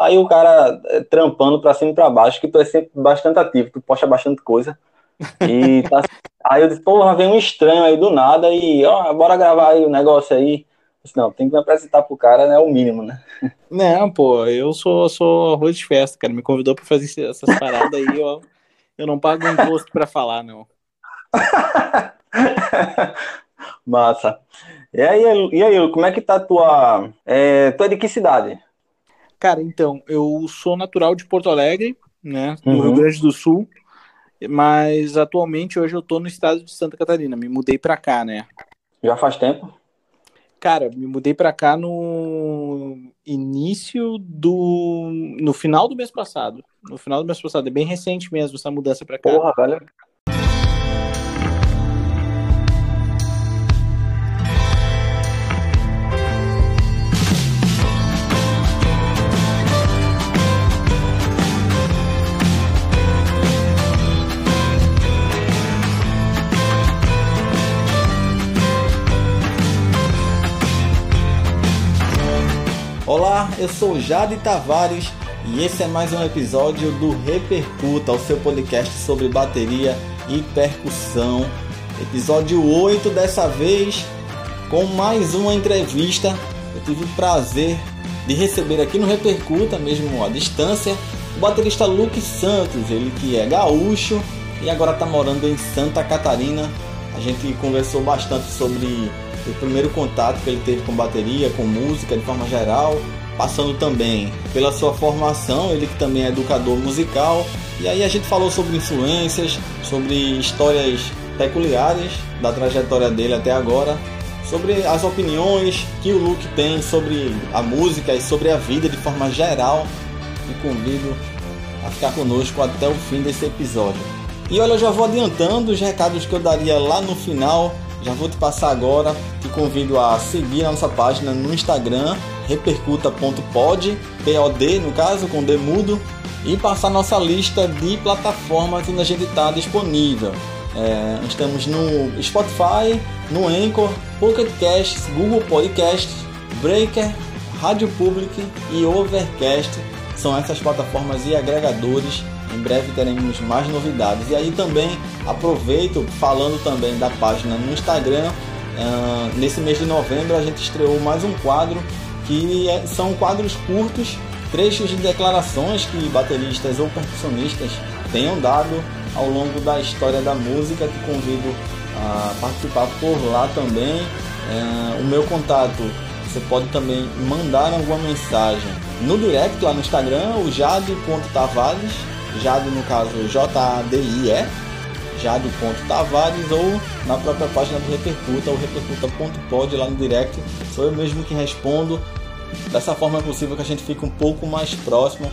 Aí o cara é, trampando pra cima e pra baixo, que tu é sempre bastante ativo, tu posta bastante coisa. E tá... aí eu disse, porra, vem um estranho aí do nada e, ó, bora gravar aí o negócio aí. Disse, não, tem que me apresentar pro cara, né? É o mínimo, né? Não, pô, eu sou, sou arroz de festa, cara. Me convidou pra fazer essas paradas aí, ó. Eu não pago imposto pra falar, não. Massa. E aí, e aí, como é que tá a tua. É, tu é de que cidade? Cara, então, eu sou natural de Porto Alegre, né? Do uhum. Rio Grande do Sul. Mas atualmente hoje eu tô no estado de Santa Catarina. Me mudei pra cá, né? Já faz tempo? Cara, me mudei pra cá no início do. no final do mês passado. No final do mês passado. É bem recente mesmo essa mudança pra cá. Porra, velho. Olá, eu sou Jade Tavares e esse é mais um episódio do Repercuta, o seu podcast sobre bateria e percussão. Episódio 8 dessa vez com mais uma entrevista. Eu tive o prazer de receber aqui no Repercuta, mesmo à distância, o baterista Luke Santos, ele que é gaúcho e agora está morando em Santa Catarina. A gente conversou bastante sobre o primeiro contato que ele teve com bateria, com música de forma geral, passando também pela sua formação, ele que também é educador musical. E aí a gente falou sobre influências, sobre histórias peculiares da trajetória dele até agora, sobre as opiniões que o Luke tem sobre a música e sobre a vida de forma geral. E convido a ficar conosco até o fim desse episódio. E olha, eu já vou adiantando os recados que eu daria lá no final. Já vou te passar agora. Te convido a seguir a nossa página no Instagram, repercuta.pod, POD no caso, com D mudo, e passar nossa lista de plataformas onde a gente está disponível. É, estamos no Spotify, no Anchor, Pocket Casts, Google Podcasts, Breaker, Rádio Public e Overcast. São essas plataformas e agregadores. Em breve teremos mais novidades. E aí também aproveito falando também da página no Instagram. Uh, nesse mês de novembro a gente estreou mais um quadro que é, são quadros curtos, trechos de declarações que bateristas ou percussionistas tenham dado ao longo da história da música. Te convido a participar por lá também. É, o meu contato, você pode também mandar alguma mensagem no direct lá no Instagram, o jade.tavares, jade no caso J-A-D-I-E, jade.tavares ou na própria página do Repercuta, o repercuta.pod lá no direct. Sou eu mesmo que respondo. Dessa forma é possível que a gente fique um pouco mais próximo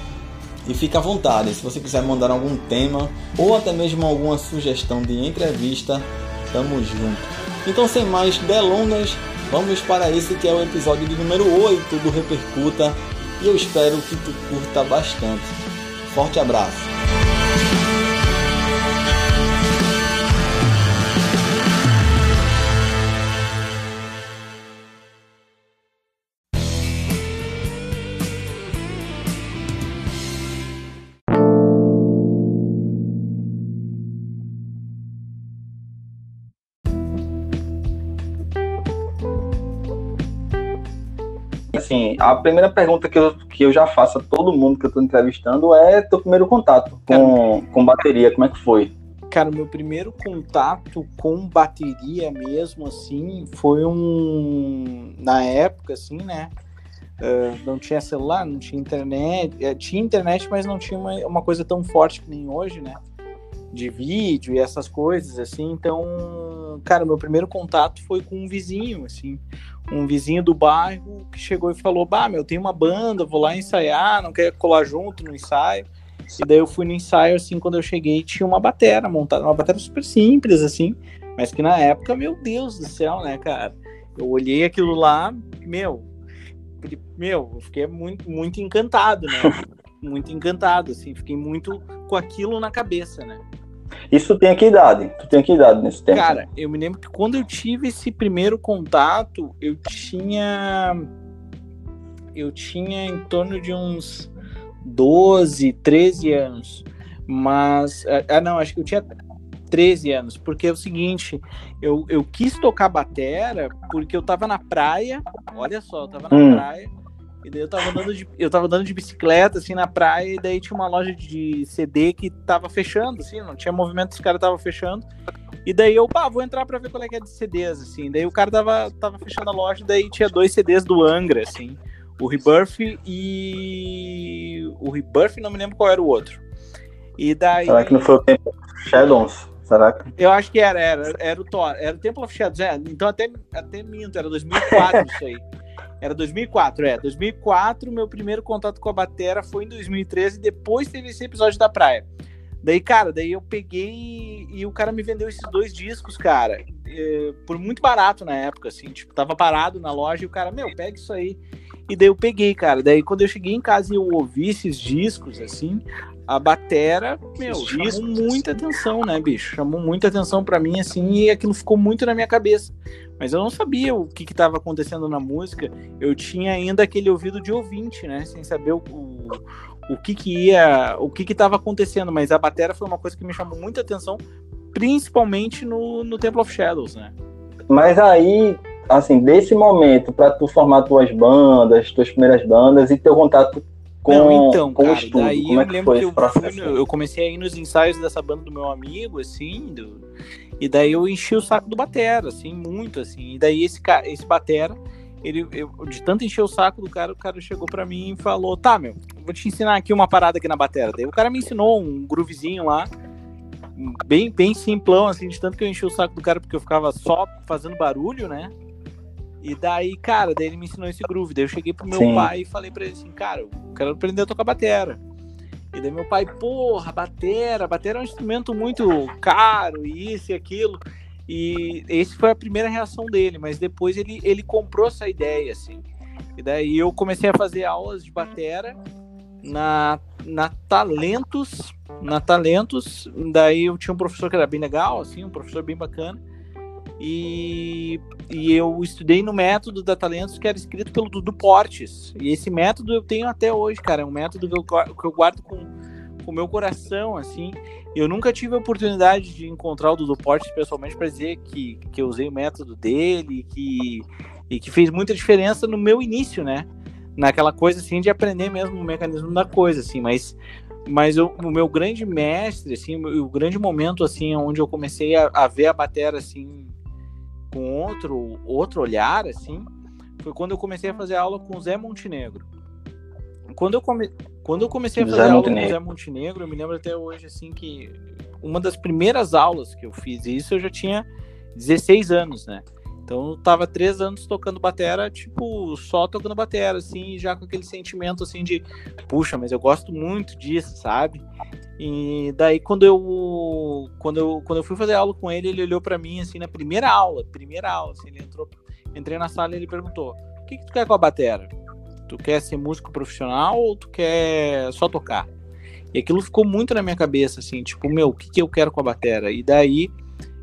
e fique à vontade. Se você quiser mandar algum tema ou até mesmo alguma sugestão de entrevista, tamo junto. Então, sem mais delongas, vamos para esse que é o episódio de número 8 do Repercuta e eu espero que tu curta bastante. Forte abraço! Assim, a primeira pergunta que eu, que eu já faço a todo mundo que eu tô entrevistando é teu primeiro contato com, com bateria, como é que foi? Cara, meu primeiro contato com bateria mesmo, assim, foi um. Na época, assim, né? Uh, não tinha celular, não tinha internet. Uh, tinha internet, mas não tinha uma, uma coisa tão forte que nem hoje, né? De vídeo e essas coisas, assim. Então, cara, meu primeiro contato foi com um vizinho, assim um vizinho do bairro que chegou e falou: Bah, meu, tem uma banda, vou lá ensaiar, não quer colar junto no ensaio. E daí eu fui no ensaio, assim, quando eu cheguei, tinha uma batera montada, uma batera super simples, assim, mas que na época, meu Deus do céu, né, cara? Eu olhei aquilo lá, meu, meu, eu fiquei muito, muito encantado, né? Muito encantado, assim, fiquei muito com aquilo na cabeça, né? Isso tem que idade? Tu tem que idade nesse tempo? Cara, eu me lembro que quando eu tive esse primeiro contato, eu tinha. Eu tinha em torno de uns 12, 13 anos. Mas, ah, não, acho que eu tinha 13 anos, porque é o seguinte, eu, eu quis tocar batera porque eu tava na praia, olha só, eu tava na hum. praia, e daí eu tava andando de, eu tava andando de bicicleta, assim, na praia, e daí tinha uma loja de CD que tava fechando, assim, não tinha movimento, os caras tava fechando, e daí eu, pá, vou entrar pra ver qual é que é de CDs, assim, daí o cara tava, tava fechando a loja, e daí tinha dois CDs do Angra, assim, o Rebirth e... o Rebirth, não me lembro qual era o outro. E daí... Será que não foi o tempo Shadows? Será que... Eu acho que era, era, era o Thor, era o Temple of Shadows, é, então até, até minto, era 2004 isso aí. Era 2004, é. 2004, meu primeiro contato com a batera foi em 2013, depois teve esse episódio da praia. Daí, cara, daí eu peguei e o cara me vendeu esses dois discos, cara, é, por muito barato na época, assim, tipo, tava parado na loja e o cara, meu, pega isso aí. E daí eu peguei, cara. Daí quando eu cheguei em casa e eu ouvi esses discos, assim, a batera, meu, chamou muita atenção, né, bicho? Chamou muita atenção para mim, assim, e aquilo ficou muito na minha cabeça. Mas eu não sabia o que estava acontecendo na música. Eu tinha ainda aquele ouvido de ouvinte, né? Sem saber o, o, o que que ia, o que que estava acontecendo. Mas a batera foi uma coisa que me chamou muita atenção, principalmente no, no Temple of Shadows, né? Mas aí, assim, desse momento para tu formar tuas bandas, tuas primeiras bandas e teu contato com, não, então, com cara, o estudo. Daí Como eu é que lembro foi que eu, fui, eu comecei a ir nos ensaios dessa banda do meu amigo, assim, do, e daí eu enchi o saco do Batera, assim, muito, assim. E daí esse, esse Batera, ele, eu, de tanto encher o saco do cara, o cara chegou para mim e falou, tá, meu, vou te ensinar aqui uma parada aqui na Batera. Daí o cara me ensinou um groovezinho lá, bem, bem simplão, assim, de tanto que eu enchi o saco do cara, porque eu ficava só fazendo barulho, né? E daí, cara, daí ele me ensinou esse groove. Daí eu cheguei pro meu Sim. pai e falei pra ele assim, cara, eu quero aprender a tocar batera. E daí meu pai, porra, batera, batera é um instrumento muito caro, isso e aquilo. E esse foi a primeira reação dele, mas depois ele, ele comprou essa ideia, assim. E daí eu comecei a fazer aulas de batera na, na Talentos, na Talentos, daí eu tinha um professor que era bem legal, assim, um professor bem bacana. E, e eu estudei no método da Talentos que era escrito pelo Dudu Portes. E esse método eu tenho até hoje, cara. É um método que eu, que eu guardo com o meu coração, assim. Eu nunca tive a oportunidade de encontrar o Dudu Portes pessoalmente para dizer que, que eu usei o método dele que, e que fez muita diferença no meu início, né? Naquela coisa, assim, de aprender mesmo o mecanismo da coisa, assim. Mas mas eu, o meu grande mestre, assim, o, grande momento, assim, onde eu comecei a, a ver a bateria, assim, com outro, outro olhar, assim, foi quando eu comecei a fazer aula com o Zé Montenegro. Quando eu, come... quando eu comecei a fazer Zé aula Montenegro. com o Zé Montenegro, eu me lembro até hoje, assim, que uma das primeiras aulas que eu fiz isso, eu já tinha 16 anos, né? Então eu tava três anos tocando batera, tipo, só tocando batera, assim, já com aquele sentimento, assim, de, puxa, mas eu gosto muito disso, sabe? E daí quando eu quando eu quando eu fui fazer aula com ele, ele olhou para mim assim na primeira aula, primeira aula, assim, ele entrou, entrei na sala e ele perguntou: "O que que tu quer com a bateria? Tu quer ser músico profissional ou tu quer só tocar?" E aquilo ficou muito na minha cabeça assim, tipo, meu, o que que eu quero com a bateria? E daí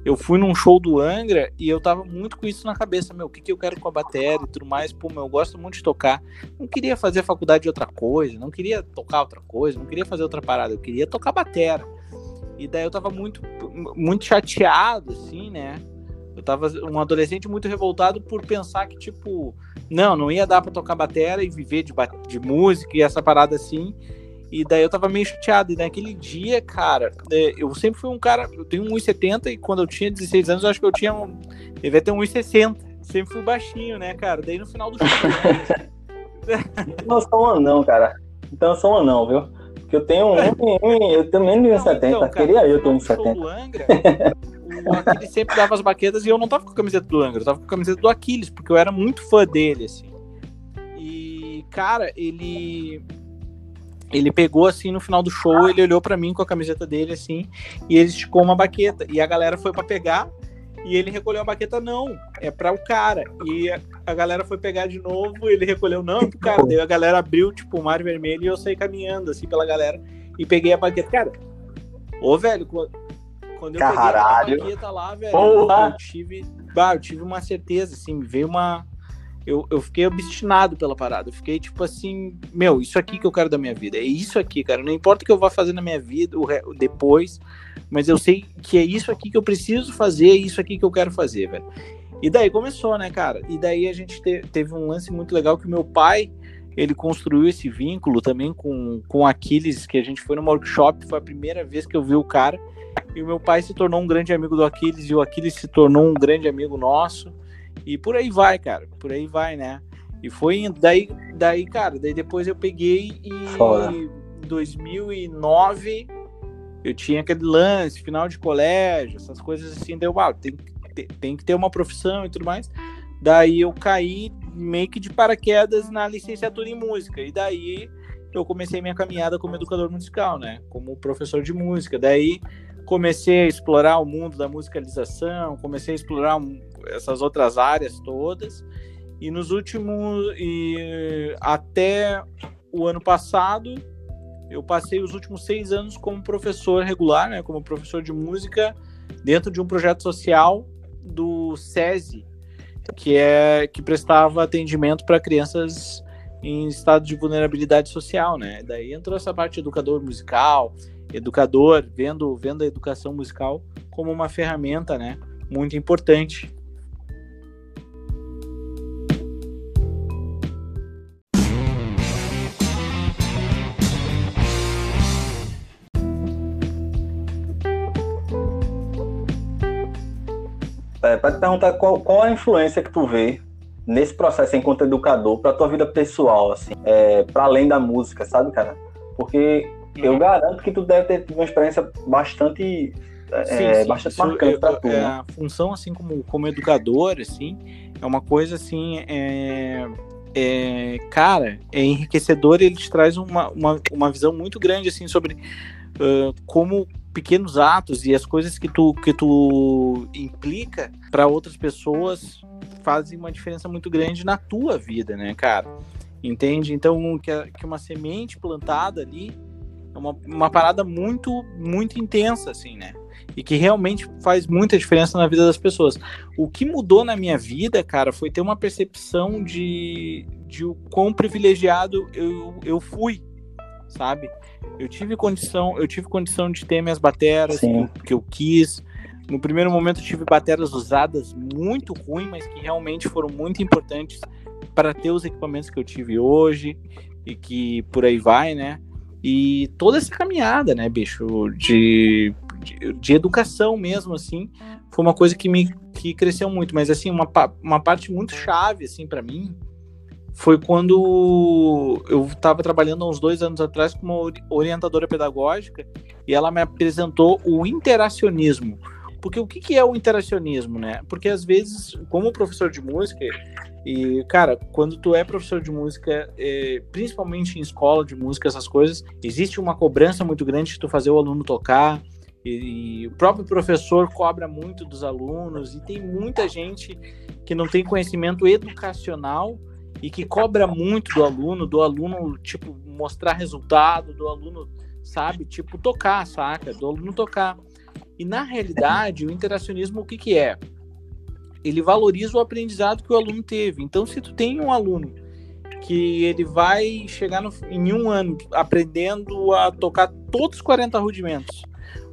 eu fui num show do Angra e eu tava muito com isso na cabeça, meu, o que, que eu quero com a bateria e tudo mais, pô, meu, eu gosto muito de tocar. Não queria fazer faculdade de outra coisa, não queria tocar outra coisa, não queria fazer outra parada, eu queria tocar bateria. E daí eu tava muito, muito chateado, assim, né? Eu tava um adolescente muito revoltado por pensar que, tipo, não, não ia dar pra tocar bateria e viver de, de música e essa parada assim. E daí eu tava meio chateado. E naquele dia, cara, é, eu sempre fui um cara. Eu tenho 1,70 e quando eu tinha 16 anos, eu acho que eu tinha. Um, devia ter 1,60. Sempre fui baixinho, né, cara? Daí no final do show. Não sou um anão, cara. Então eu sou um anão, viu? Porque eu tenho um, eu também de 1,70. Então, Queria eu ter 1,70. O Aquiles sempre dava as baquetas e eu não tava com a camiseta do Angra, eu tava com a camiseta do Aquiles, porque eu era muito fã dele, assim. E, cara, ele ele pegou assim no final do show, ele olhou para mim com a camiseta dele assim, e ele esticou uma baqueta. E a galera foi para pegar, e ele recolheu a baqueta, não, é para o cara. E a, galera foi pegar de novo, ele recolheu, não, é pro cara. Daí a galera abriu, tipo, o mar vermelho e eu saí caminhando assim pela galera e peguei a baqueta. Cara, ô velho, quando, eu Caralho. peguei a baqueta lá, velho, eu tive, bah, eu tive uma certeza, assim, veio uma eu, eu fiquei obstinado pela parada. Eu fiquei tipo assim, meu, isso aqui que eu quero da minha vida. É isso aqui, cara. Não importa o que eu vá fazer na minha vida o, depois, mas eu sei que é isso aqui que eu preciso fazer, é isso aqui que eu quero fazer, velho. E daí começou, né, cara? E daí a gente te, teve um lance muito legal que meu pai, ele construiu esse vínculo também com, com Aquiles, que a gente foi numa workshop, foi a primeira vez que eu vi o cara. E o meu pai se tornou um grande amigo do Aquiles, e o Aquiles se tornou um grande amigo nosso. E por aí vai, cara. Por aí vai, né? E foi indo. Daí, daí cara, daí depois eu peguei e em 2009 eu tinha aquele lance, final de colégio, essas coisas assim. Deu, ah, tem, tem, tem que ter uma profissão e tudo mais. Daí eu caí meio que de paraquedas na licenciatura em música. E daí eu comecei minha caminhada como educador musical, né? Como professor de música. Daí comecei a explorar o mundo da musicalização, comecei a explorar essas outras áreas todas. E nos últimos e até o ano passado eu passei os últimos seis anos como professor regular, né, como professor de música dentro de um projeto social do SESI, que é que prestava atendimento para crianças em estado de vulnerabilidade social, né? Daí entrou essa parte educador musical, educador, vendo vendo a educação musical como uma ferramenta, né, muito importante É, para te perguntar qual, qual a influência que tu vê nesse processo enquanto educador para tua vida pessoal, assim, é, para além da música, sabe, cara? Porque eu uhum. garanto que tu deve ter tido uma experiência bastante é, sim, sim. bastante marcante para tu. É, né? A função, assim, como, como educador, assim, é uma coisa, assim, é, é, cara, é enriquecedor e ele te traz uma, uma, uma visão muito grande, assim, sobre uh, como pequenos atos e as coisas que tu, que tu implica para outras pessoas fazem uma diferença muito grande na tua vida, né, cara? Entende? Então, que, que uma semente plantada ali é uma, uma parada muito, muito intensa, assim, né? E que realmente faz muita diferença na vida das pessoas. O que mudou na minha vida, cara, foi ter uma percepção de, de o quão privilegiado eu, eu fui, sabe? Eu tive condição, eu tive condição de ter minhas bateras que eu, que eu, quis. No primeiro momento eu tive bateras usadas muito ruins, mas que realmente foram muito importantes para ter os equipamentos que eu tive hoje e que por aí vai, né? E toda essa caminhada, né, bicho, de, de, de educação mesmo, assim, foi uma coisa que me que cresceu muito. Mas, assim, uma, uma parte muito chave, assim, para mim, foi quando eu estava trabalhando há uns dois anos atrás com uma orientadora pedagógica e ela me apresentou o interacionismo. Porque o que, que é o interacionismo, né? Porque às vezes, como professor de música, e cara, quando tu é professor de música, é, principalmente em escola de música, essas coisas, existe uma cobrança muito grande de tu fazer o aluno tocar, e, e o próprio professor cobra muito dos alunos, e tem muita gente que não tem conhecimento educacional e que cobra muito do aluno, do aluno, tipo, mostrar resultado, do aluno, sabe, tipo, tocar, saca? Do aluno tocar. E na realidade, o interacionismo, o que que é? Ele valoriza o aprendizado que o aluno teve. Então, se tu tem um aluno que ele vai chegar no, em um ano aprendendo a tocar todos os 40 rudimentos,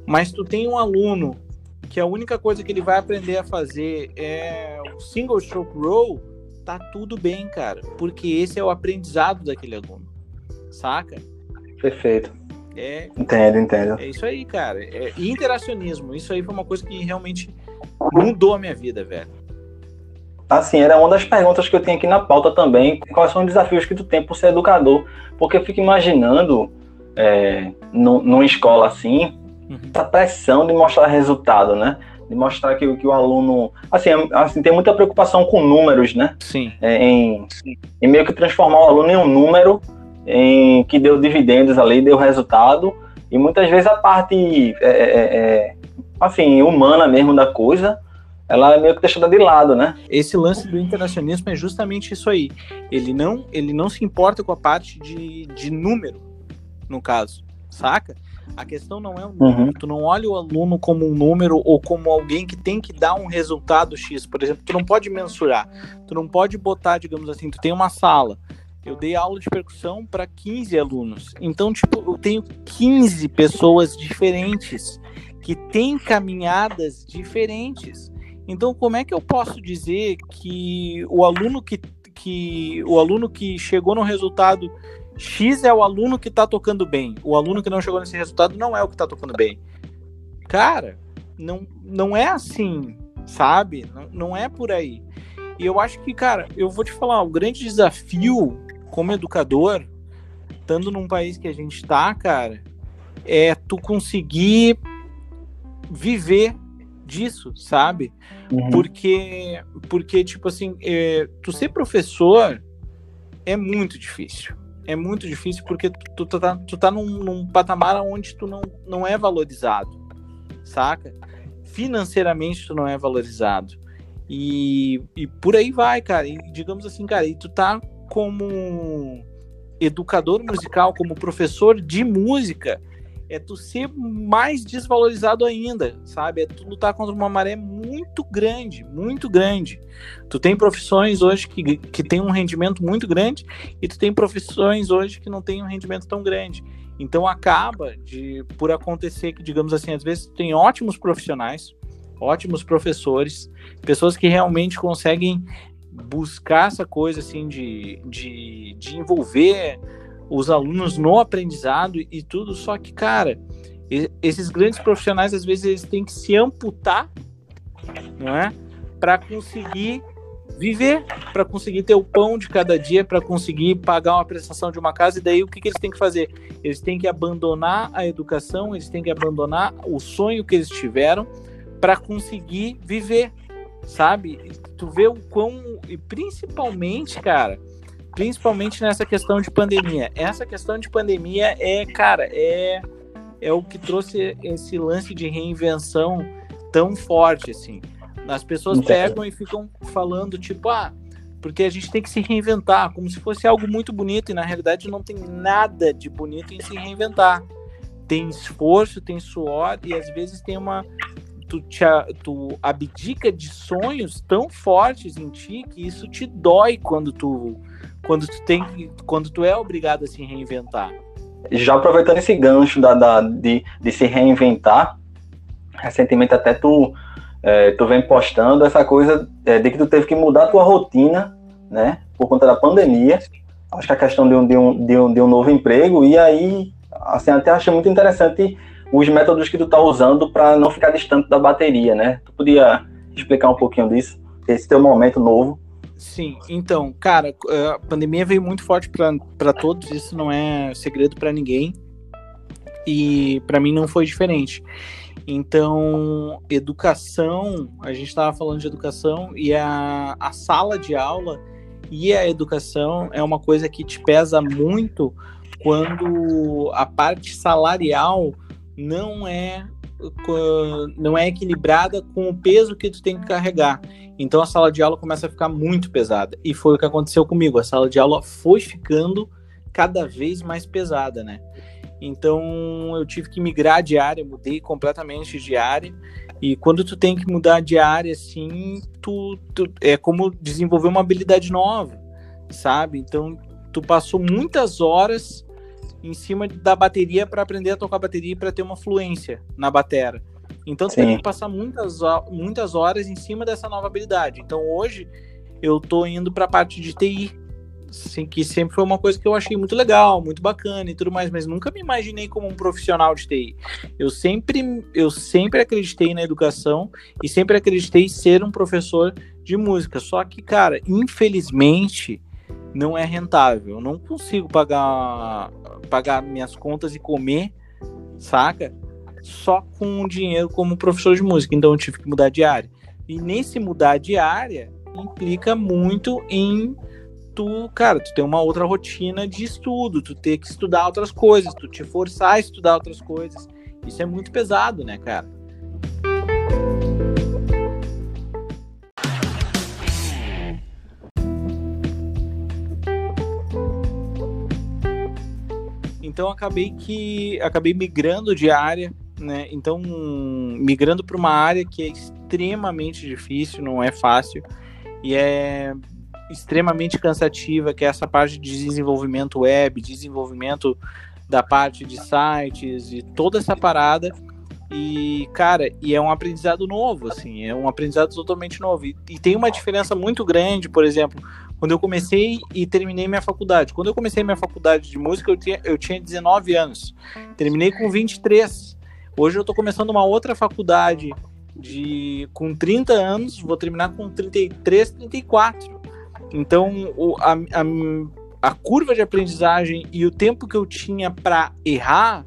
mas tu tem um aluno que a única coisa que ele vai aprender a fazer é o single stroke roll, tá tudo bem, cara, porque esse é o aprendizado daquele aluno, saca? Perfeito. É, entendo, entendo. É isso aí, cara. É, interacionismo, isso aí foi uma coisa que realmente mudou a minha vida, velho. Assim, era uma das perguntas que eu tenho aqui na pauta também. Quais são os desafios que tu tem por ser educador? Porque eu fico imaginando, é, no, numa escola assim, uhum. essa pressão de mostrar resultado, né? De mostrar que, que o aluno. Assim, é, assim, tem muita preocupação com números, né? Sim. É, em, em meio que transformar o aluno em um número em que deu dividendos ali, deu resultado. E muitas vezes a parte é, é, é, assim, humana mesmo da coisa, ela é meio que deixada de lado, né? Esse lance do internacionalismo é justamente isso aí. Ele não, ele não se importa com a parte de, de número, no caso, saca? A questão não é o número. Uhum. Tu não olha o aluno como um número ou como alguém que tem que dar um resultado X. Por exemplo, tu não pode mensurar. Tu não pode botar, digamos assim, tu tem uma sala. Eu dei aula de percussão para 15 alunos. Então, tipo, eu tenho 15 pessoas diferentes que têm caminhadas diferentes. Então, como é que eu posso dizer que o aluno que, que o aluno que chegou no resultado X é o aluno que está tocando bem. O aluno que não chegou nesse resultado não é o que está tocando bem. Cara, não, não é assim, sabe? Não, não é por aí. E eu acho que, cara, eu vou te falar, o grande desafio como educador, estando num país que a gente está, cara, é tu conseguir viver disso, sabe? Uhum. Porque, porque, tipo assim, é, tu ser professor é muito difícil é muito difícil porque tu, tu tá, tu tá num, num, patamar onde tu não, não é valorizado, saca? Financeiramente tu não é valorizado. E, e por aí vai, cara. E digamos assim, cara, e tu tá como educador musical, como professor de música, é tu ser mais desvalorizado ainda, sabe? É tu lutar contra uma maré muito grande, muito grande. Tu tem profissões hoje que, que tem um rendimento muito grande e tu tem profissões hoje que não tem um rendimento tão grande. Então acaba de por acontecer que, digamos assim, às vezes tem ótimos profissionais, ótimos professores, pessoas que realmente conseguem buscar essa coisa assim de, de, de envolver os alunos no aprendizado e tudo, só que, cara, esses grandes profissionais às vezes eles têm que se amputar, não é? Para conseguir viver, para conseguir ter o pão de cada dia, para conseguir pagar uma prestação de uma casa, e daí o que, que eles têm que fazer? Eles têm que abandonar a educação, eles têm que abandonar o sonho que eles tiveram para conseguir viver, sabe? Tu vê o quão. E principalmente, cara, principalmente nessa questão de pandemia. Essa questão de pandemia é, cara, é, é o que trouxe esse lance de reinvenção tão forte, assim. As pessoas pegam e ficam falando, tipo, ah, porque a gente tem que se reinventar, como se fosse algo muito bonito, e na realidade não tem nada de bonito em se reinventar. Tem esforço, tem suor, e às vezes tem uma. Tu, te, tu abdica de sonhos tão fortes em ti que isso te dói quando tu quando tu tem quando tu é obrigado a se reinventar. Já aproveitando esse gancho da, da de, de se reinventar, recentemente até tu, é, tu vem postando essa coisa é, de que tu teve que mudar a tua rotina, né, por conta da pandemia. Acho que a questão de um, de um, de um, de um novo emprego, e aí, assim, até achei muito interessante os métodos que tu tá usando para não ficar distante da bateria, né? Tu podia explicar um pouquinho disso, esse teu momento novo? Sim, então, cara, a pandemia veio muito forte para todos, isso não é segredo para ninguém. E para mim não foi diferente. Então, educação, a gente estava falando de educação e a, a sala de aula e a educação é uma coisa que te pesa muito quando a parte salarial não é não é equilibrada com o peso que tu tem que carregar. Então a sala de aula começa a ficar muito pesada. E foi o que aconteceu comigo. A sala de aula foi ficando cada vez mais pesada, né? Então eu tive que migrar de área, mudei completamente de área. E quando tu tem que mudar de área, assim, tu, tu é como desenvolver uma habilidade nova, sabe? Então tu passou muitas horas em cima da bateria para aprender a tocar bateria e para ter uma fluência na batera. Então você tem que passar muitas, muitas horas em cima dessa nova habilidade. Então hoje eu tô indo para a parte de TI, assim, que sempre foi uma coisa que eu achei muito legal, muito bacana e tudo mais, mas nunca me imaginei como um profissional de TI. Eu sempre, eu sempre acreditei na educação e sempre acreditei ser um professor de música. Só que, cara, infelizmente não é rentável. Eu não consigo pagar pagar minhas contas e comer, saca? Só com dinheiro como professor de música. Então eu tive que mudar de área. E nesse mudar de área implica muito em tu, cara, tu ter uma outra rotina de estudo, tu ter que estudar outras coisas, tu te forçar a estudar outras coisas. Isso é muito pesado, né, cara? então acabei que acabei migrando de área, né? Então migrando para uma área que é extremamente difícil, não é fácil e é extremamente cansativa, que é essa parte de desenvolvimento web, desenvolvimento da parte de sites e toda essa parada. E, cara, e é um aprendizado novo, assim, é um aprendizado totalmente novo. E, e, tem uma diferença muito grande, por exemplo, quando eu comecei e terminei minha faculdade. Quando eu comecei minha faculdade de música, eu tinha, eu tinha 19 anos. Terminei com 23. Hoje eu tô começando uma outra faculdade de com 30 anos, vou terminar com 33, 34. Então, o, a, a, a curva de aprendizagem e o tempo que eu tinha para errar,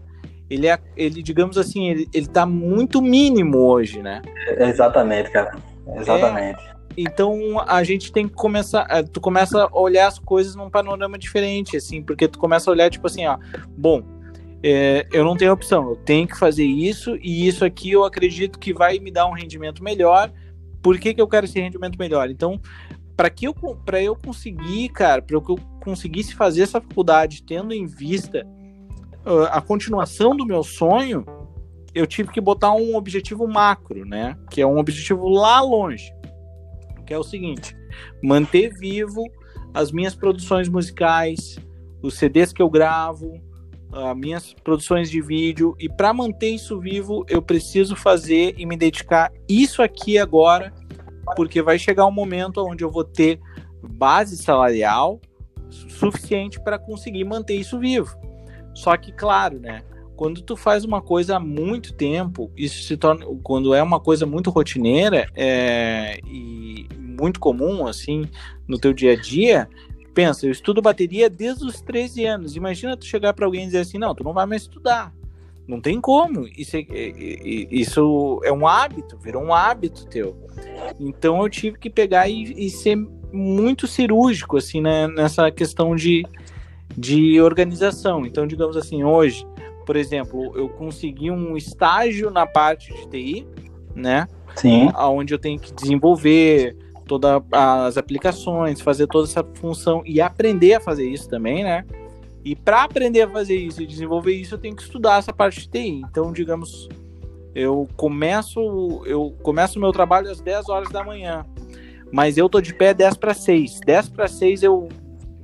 ele é, ele, digamos assim, ele, ele tá muito mínimo hoje, né? Exatamente, cara. Exatamente. É, então a gente tem que começar, é, tu começa a olhar as coisas num panorama diferente, assim, porque tu começa a olhar tipo assim, ó, bom, é, eu não tenho opção, eu tenho que fazer isso e isso aqui eu acredito que vai me dar um rendimento melhor. Por que, que eu quero esse rendimento melhor? Então, para que eu para eu conseguir, cara, para que eu conseguisse fazer essa faculdade tendo em vista uh, a continuação do meu sonho, eu tive que botar um objetivo macro, né? Que é um objetivo lá longe, que é o seguinte: manter vivo as minhas produções musicais, os CDs que eu gravo, as minhas produções de vídeo e para manter isso vivo, eu preciso fazer e me dedicar isso aqui agora porque vai chegar um momento onde eu vou ter base salarial suficiente para conseguir manter isso vivo. Só que, claro, né? Quando tu faz uma coisa há muito tempo, isso se torna, quando é uma coisa muito rotineira é, e muito comum, assim, no teu dia a dia, pensa, eu estudo bateria desde os 13 anos. Imagina tu chegar para alguém e dizer assim, não, tu não vai mais estudar. Não tem como. Isso é, isso é um hábito, virou um hábito teu. Então eu tive que pegar e, e ser muito cirúrgico, assim, né, nessa questão de, de organização. Então, digamos assim, hoje, por exemplo, eu consegui um estágio na parte de TI, né? Sim. Onde eu tenho que desenvolver todas as aplicações, fazer toda essa função e aprender a fazer isso também, né? E para aprender a fazer isso e desenvolver isso, eu tenho que estudar essa parte de TI. Então, digamos, eu começo eu começo meu trabalho às 10 horas da manhã, mas eu tô de pé 10 para 6. 10 para 6 eu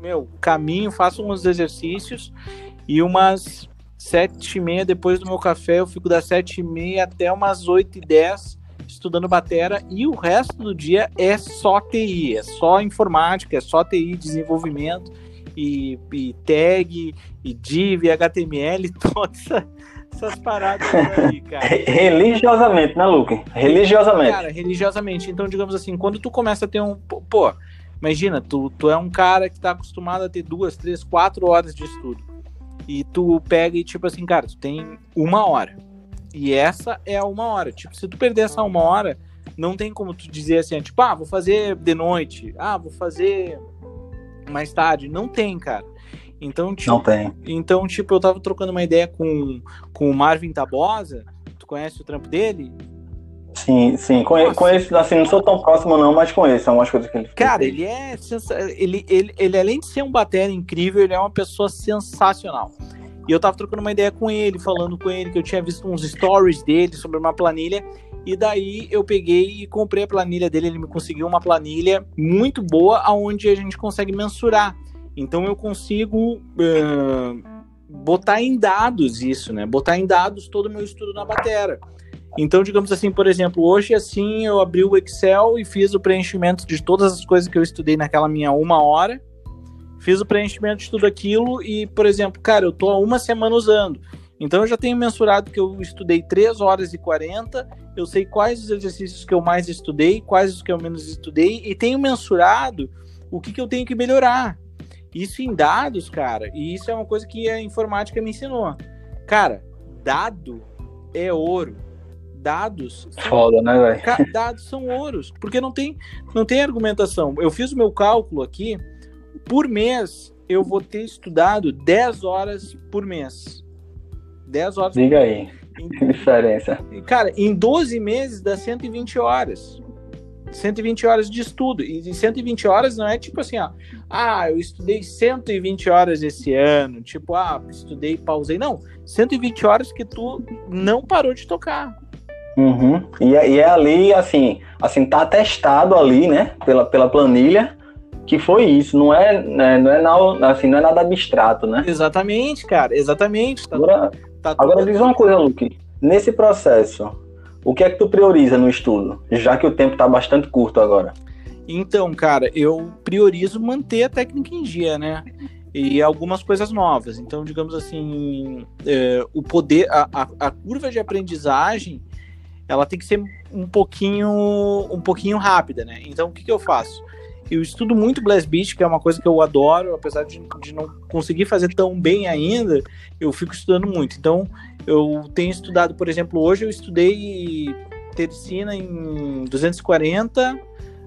meu, caminho, faço uns exercícios e umas sete e meia depois do meu café, eu fico das sete e meia até umas oito e dez estudando batera e o resto do dia é só TI, é só informática, é só TI, desenvolvimento e, e tag, e div, HTML, todas essas paradas aí, cara. Religiosamente, né, Luke? Religiosamente. Cara, religiosamente. Então, digamos assim, quando tu começa a ter um. Pô, imagina, tu, tu é um cara que tá acostumado a ter duas, três, quatro horas de estudo. E tu pega e, tipo assim, cara, tu tem uma hora. E essa é uma hora. Tipo, se tu perder essa uma hora, não tem como tu dizer assim, tipo, ah, vou fazer de noite. Ah, vou fazer mais tarde. Não tem, cara. Então, tipo, não tem. Então, tipo, eu tava trocando uma ideia com, com o Marvin Tabosa. Tu conhece o trampo dele? Sim, sim. Conhe, conheço, assim, não sou tão próximo, não, mas conheço algumas coisas que ele fez. Cara, ele é. Ele, ele, ele, além de ser um batera incrível, ele é uma pessoa sensacional. E eu tava trocando uma ideia com ele, falando com ele que eu tinha visto uns stories dele sobre uma planilha. E daí eu peguei e comprei a planilha dele. Ele me conseguiu uma planilha muito boa, aonde a gente consegue mensurar. Então eu consigo uh, botar em dados isso, né? Botar em dados todo o meu estudo na batera. Então, digamos assim, por exemplo, hoje assim eu abri o Excel e fiz o preenchimento de todas as coisas que eu estudei naquela minha uma hora. Fiz o preenchimento de tudo aquilo e, por exemplo, cara, eu tô há uma semana usando. Então eu já tenho mensurado que eu estudei 3 horas e 40, eu sei quais os exercícios que eu mais estudei, quais os que eu menos estudei, e tenho mensurado o que, que eu tenho que melhorar. Isso em dados, cara, e isso é uma coisa que a informática me ensinou. Cara, dado é ouro. Dados. São, Foda, né, velho? Dados são ouros, porque não tem, não tem argumentação. Eu fiz o meu cálculo aqui, por mês eu vou ter estudado 10 horas por mês. 10 horas. Diga aí. Em, diferença. Cara, em 12 meses dá 120 horas. 120 horas de estudo. E 120 horas não é tipo assim, ó, ah, eu estudei 120 horas esse ano, tipo, ah, estudei, pausei. Não, 120 horas que tu não parou de tocar. Uhum. E, é, e é ali, assim, assim, tá testado ali, né, pela, pela planilha, que foi isso, não é, né, não é, não, assim, não é nada abstrato, né? Exatamente, cara, exatamente. Tá, agora, tá agora diz uma coisa, Luke, nesse processo, o que é que tu prioriza no estudo, já que o tempo tá bastante curto agora? Então, cara, eu priorizo manter a técnica em dia, né? E algumas coisas novas. Então, digamos assim, é, o poder, a, a, a curva de aprendizagem ela tem que ser um pouquinho um pouquinho rápida, né? Então o que, que eu faço? Eu estudo muito Blast Beat, que é uma coisa que eu adoro, apesar de, de não conseguir fazer tão bem ainda, eu fico estudando muito. Então eu tenho estudado, por exemplo, hoje eu estudei tercina em 240,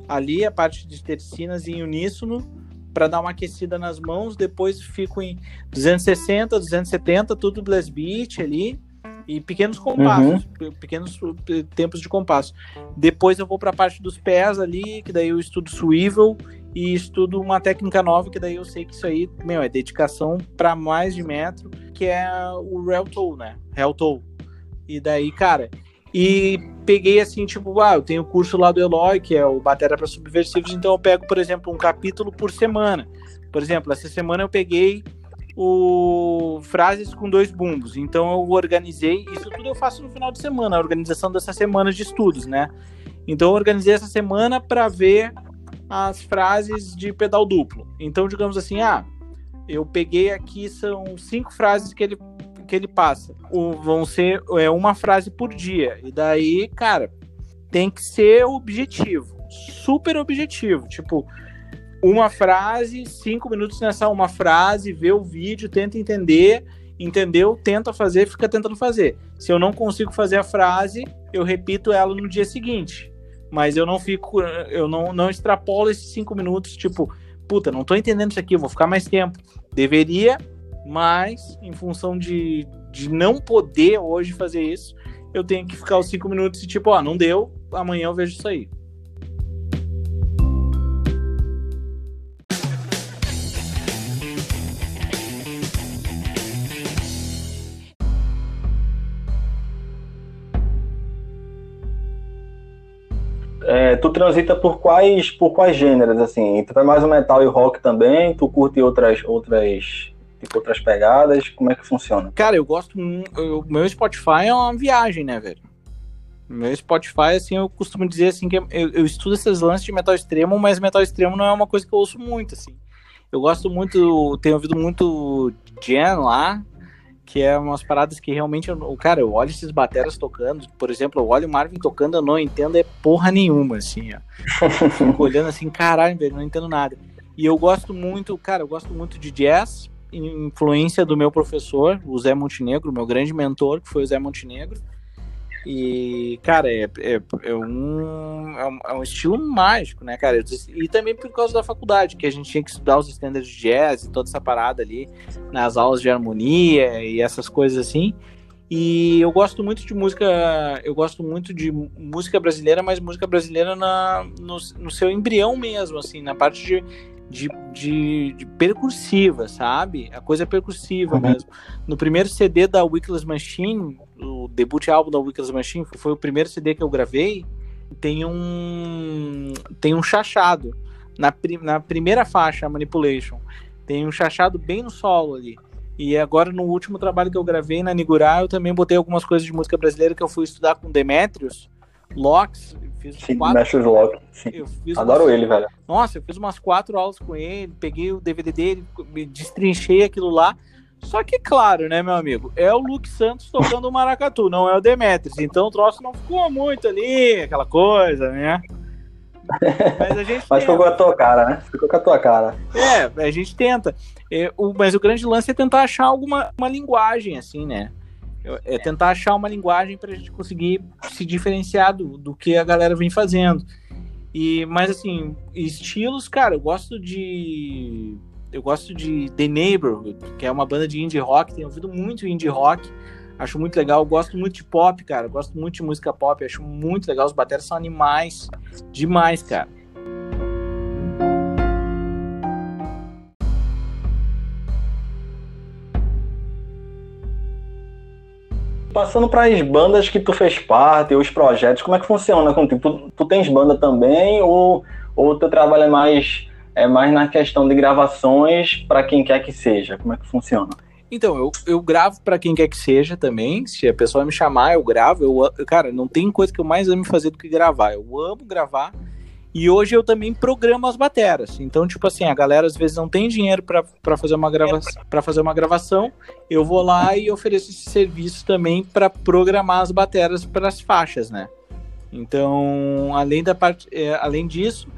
ali a parte de tercinas em uníssono, para dar uma aquecida nas mãos, depois fico em 260, 270, tudo Blast Beat ali e pequenos compassos, uhum. pequenos tempos de compasso. Depois eu vou para a parte dos pés ali, que daí eu estudo swivel e estudo uma técnica nova, que daí eu sei que isso aí, meu, é dedicação para mais de metro, que é o rail toe, né? Rail toe. E daí, cara, e peguei assim, tipo, ah, eu tenho o curso lá do Eloy, que é o Batera para Subversivos, então eu pego, por exemplo, um capítulo por semana. Por exemplo, essa semana eu peguei o frases com dois bumbos. Então eu organizei, isso tudo eu faço no final de semana, a organização dessa semana de estudos, né? Então eu organizei essa semana para ver as frases de pedal duplo. Então digamos assim, ah, eu peguei aqui são cinco frases que ele que ele passa. O, vão ser é uma frase por dia. E daí, cara, tem que ser objetivo, super objetivo, tipo uma frase, cinco minutos nessa uma frase, vê o vídeo, tenta entender, entendeu? Tenta fazer, fica tentando fazer. Se eu não consigo fazer a frase, eu repito ela no dia seguinte. Mas eu não fico, eu não, não extrapolo esses cinco minutos, tipo, puta, não tô entendendo isso aqui, vou ficar mais tempo. Deveria, mas em função de, de não poder hoje fazer isso, eu tenho que ficar os cinco minutos e tipo, ó, não deu, amanhã eu vejo isso aí. É, tu transita por quais por quais gêneros assim? Tu é mais o metal e o rock também? Tu curte outras outras tipo outras pegadas? Como é que funciona? Cara, eu gosto o meu Spotify é uma viagem, né, velho? Meu Spotify, assim, eu costumo dizer assim que eu, eu estudo esses lances de metal extremo, mas metal extremo não é uma coisa que eu ouço muito, assim. Eu gosto muito, tenho ouvido muito Jan lá, que é umas paradas que realmente, o cara, eu olho esses bateras tocando, por exemplo, eu olho o Marvin tocando, eu não entendo é porra nenhuma, assim, ó. Fico olhando assim, caralho, velho, não entendo nada. E eu gosto muito, cara, eu gosto muito de jazz, influência do meu professor, o Zé Montenegro, meu grande mentor, que foi o Zé Montenegro. E, cara, é, é, é, um, é, um, é um estilo mágico, né, cara? E também por causa da faculdade, que a gente tinha que estudar os standards de jazz e toda essa parada ali, nas aulas de harmonia e essas coisas assim. E eu gosto muito de música, eu gosto muito de música brasileira, mas música brasileira na, no, no seu embrião mesmo, assim, na parte de, de, de, de, percursiva, sabe? A coisa é percursiva uhum. mesmo. No primeiro CD da Wickless Machine, o debut álbum da Wickless Machine, foi o primeiro CD que eu gravei, tem um tem um chachado na, na primeira faixa, Manipulation. Tem um chachado bem no solo ali. E agora no último trabalho que eu gravei na Nigurá, eu também botei algumas coisas de música brasileira que eu fui estudar com Demetrius, Locks, fiz sim, quatro... Mexe Locks, sim. Adoro umas... ele, velho. Nossa, eu fiz umas quatro aulas com ele, peguei o DVD dele, me destrinchei aquilo lá. Só que, claro, né, meu amigo? É o Luke Santos tocando o maracatu, não é o Demetrius. Então o troço não ficou muito ali, aquela coisa, né? Mas a gente. mas ficou com a tua cara, né? Ficou com a tua cara. É, a gente tenta. É, o, mas o grande lance é tentar achar alguma uma linguagem, assim, né? É tentar achar uma linguagem para a gente conseguir se diferenciar do, do que a galera vem fazendo. E, mas assim, estilos, cara, eu gosto de eu gosto de The Neighborhood, que é uma banda de indie rock, tenho ouvido muito indie rock. Acho muito legal. Gosto muito de pop, cara. Gosto muito de música pop. Acho muito legal. Os bateras são animais. Demais, cara. Passando para as bandas que tu fez parte, os projetos, como é que funciona contigo? Tu, tu tens banda também ou o teu trabalho é mais é mais na questão de gravações para quem quer que seja? Como é que funciona? Então, eu, eu gravo para quem quer que seja também. Se a pessoa me chamar, eu gravo. Eu, cara, não tem coisa que eu mais amo fazer do que gravar. Eu amo gravar e hoje eu também programo as bateras. Então, tipo assim, a galera às vezes não tem dinheiro para fazer uma para fazer uma gravação, eu vou lá e ofereço esse serviço também para programar as bateras para as faixas, né? Então, além da parte, é, além disso,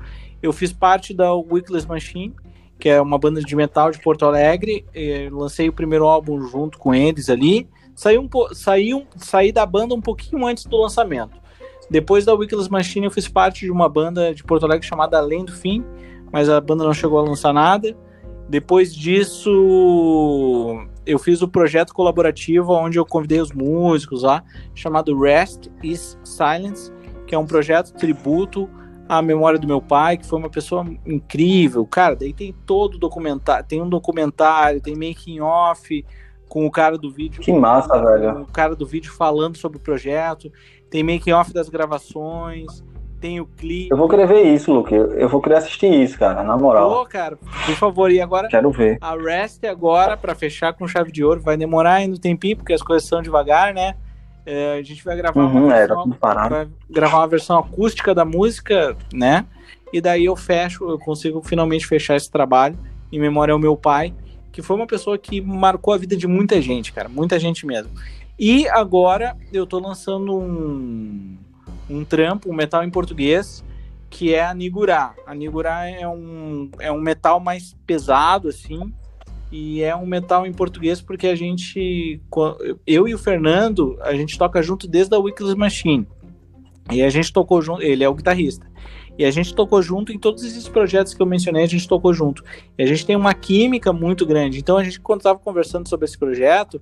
eu fiz parte da Weekless Machine, que é uma banda de metal de Porto Alegre. lancei o primeiro álbum junto com eles ali. Saí, um, saí, um, saí da banda um pouquinho antes do lançamento. Depois da Weekless Machine, eu fiz parte de uma banda de Porto Alegre chamada Além do Fim, mas a banda não chegou a lançar nada. Depois disso, eu fiz o projeto colaborativo onde eu convidei os músicos lá, chamado Rest is Silence, que é um projeto tributo à memória do meu pai, que foi uma pessoa incrível. Cara, daí tem todo documentário, tem um documentário, tem making off com o cara do vídeo. Que massa, velho. O cara do vídeo falando sobre o projeto tem making off das gravações, tem o clipe. Eu vou querer ver isso, Luke. Eu vou querer assistir isso, cara, na moral. Pô, cara, por favor. E agora? Quero ver. A Rest agora, para fechar com chave de ouro, vai demorar ainda um tempinho, porque as coisas são devagar, né? É, a gente vai gravar uhum, uma versão, vai gravar uma versão acústica da música, né? E daí eu fecho, eu consigo finalmente fechar esse trabalho em memória ao meu pai, que foi uma pessoa que marcou a vida de muita gente, cara, muita gente mesmo. E agora eu tô lançando um, um trampo, um metal em português, que é a Nigurá. A Nigurá é um, é um metal mais pesado, assim, e é um metal em português porque a gente, eu e o Fernando, a gente toca junto desde a Weekly Machine. E a gente tocou junto, ele é o guitarrista. E a gente tocou junto em todos esses projetos que eu mencionei, a gente tocou junto. E a gente tem uma química muito grande. Então a gente, quando estava conversando sobre esse projeto,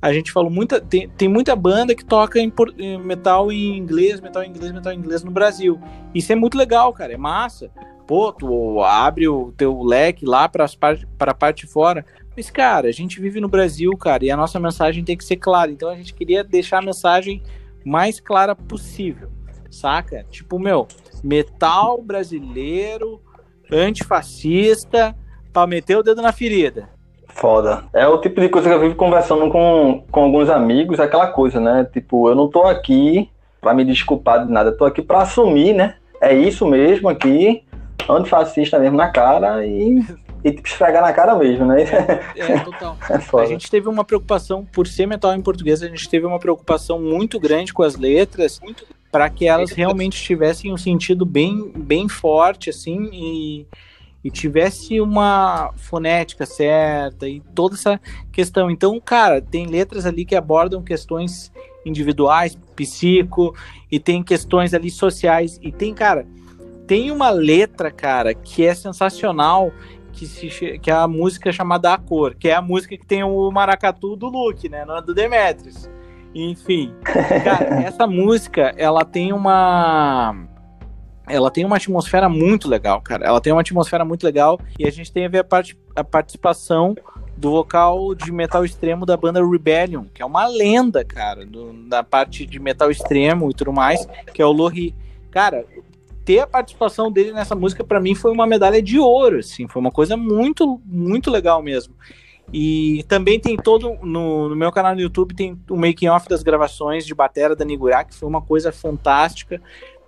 a gente falou muita tem, tem muita banda que toca em, em, metal em inglês, metal em inglês, metal em inglês no Brasil. Isso é muito legal, cara, é massa. Pô, tu abre o teu leque lá para a parte de fora. Mas, cara, a gente vive no Brasil, cara, e a nossa mensagem tem que ser clara. Então a gente queria deixar a mensagem mais clara possível, saca? Tipo, meu, metal brasileiro, antifascista, para meter o dedo na ferida. Foda. É o tipo de coisa que eu vivo conversando com, com alguns amigos, aquela coisa, né? Tipo, eu não tô aqui para me desculpar de nada, eu tô aqui para assumir, né? É isso mesmo aqui, antifascista mesmo na cara e, e tipo, esfregar na cara mesmo, né? É, é total. É a gente teve uma preocupação, por ser metal em português, a gente teve uma preocupação muito grande com as letras, para que elas realmente tivessem um sentido bem, bem forte, assim, e e tivesse uma fonética certa e toda essa questão. Então, cara, tem letras ali que abordam questões individuais, psico, e tem questões ali sociais. E tem, cara, tem uma letra, cara, que é sensacional, que, se, que é a música chamada A Cor, que é a música que tem o maracatu do Luke, né? Não é do Demetrius. Enfim, cara, essa música, ela tem uma ela tem uma atmosfera muito legal, cara. Ela tem uma atmosfera muito legal e a gente tem a ver a, part a participação do vocal de metal extremo da banda Rebellion, que é uma lenda, cara, do, da parte de metal extremo e tudo mais, que é o Lori. Cara, ter a participação dele nessa música para mim foi uma medalha de ouro, assim, foi uma coisa muito, muito legal mesmo. E também tem todo no, no meu canal no YouTube tem o making off das gravações de batera da Nigurá, que foi uma coisa fantástica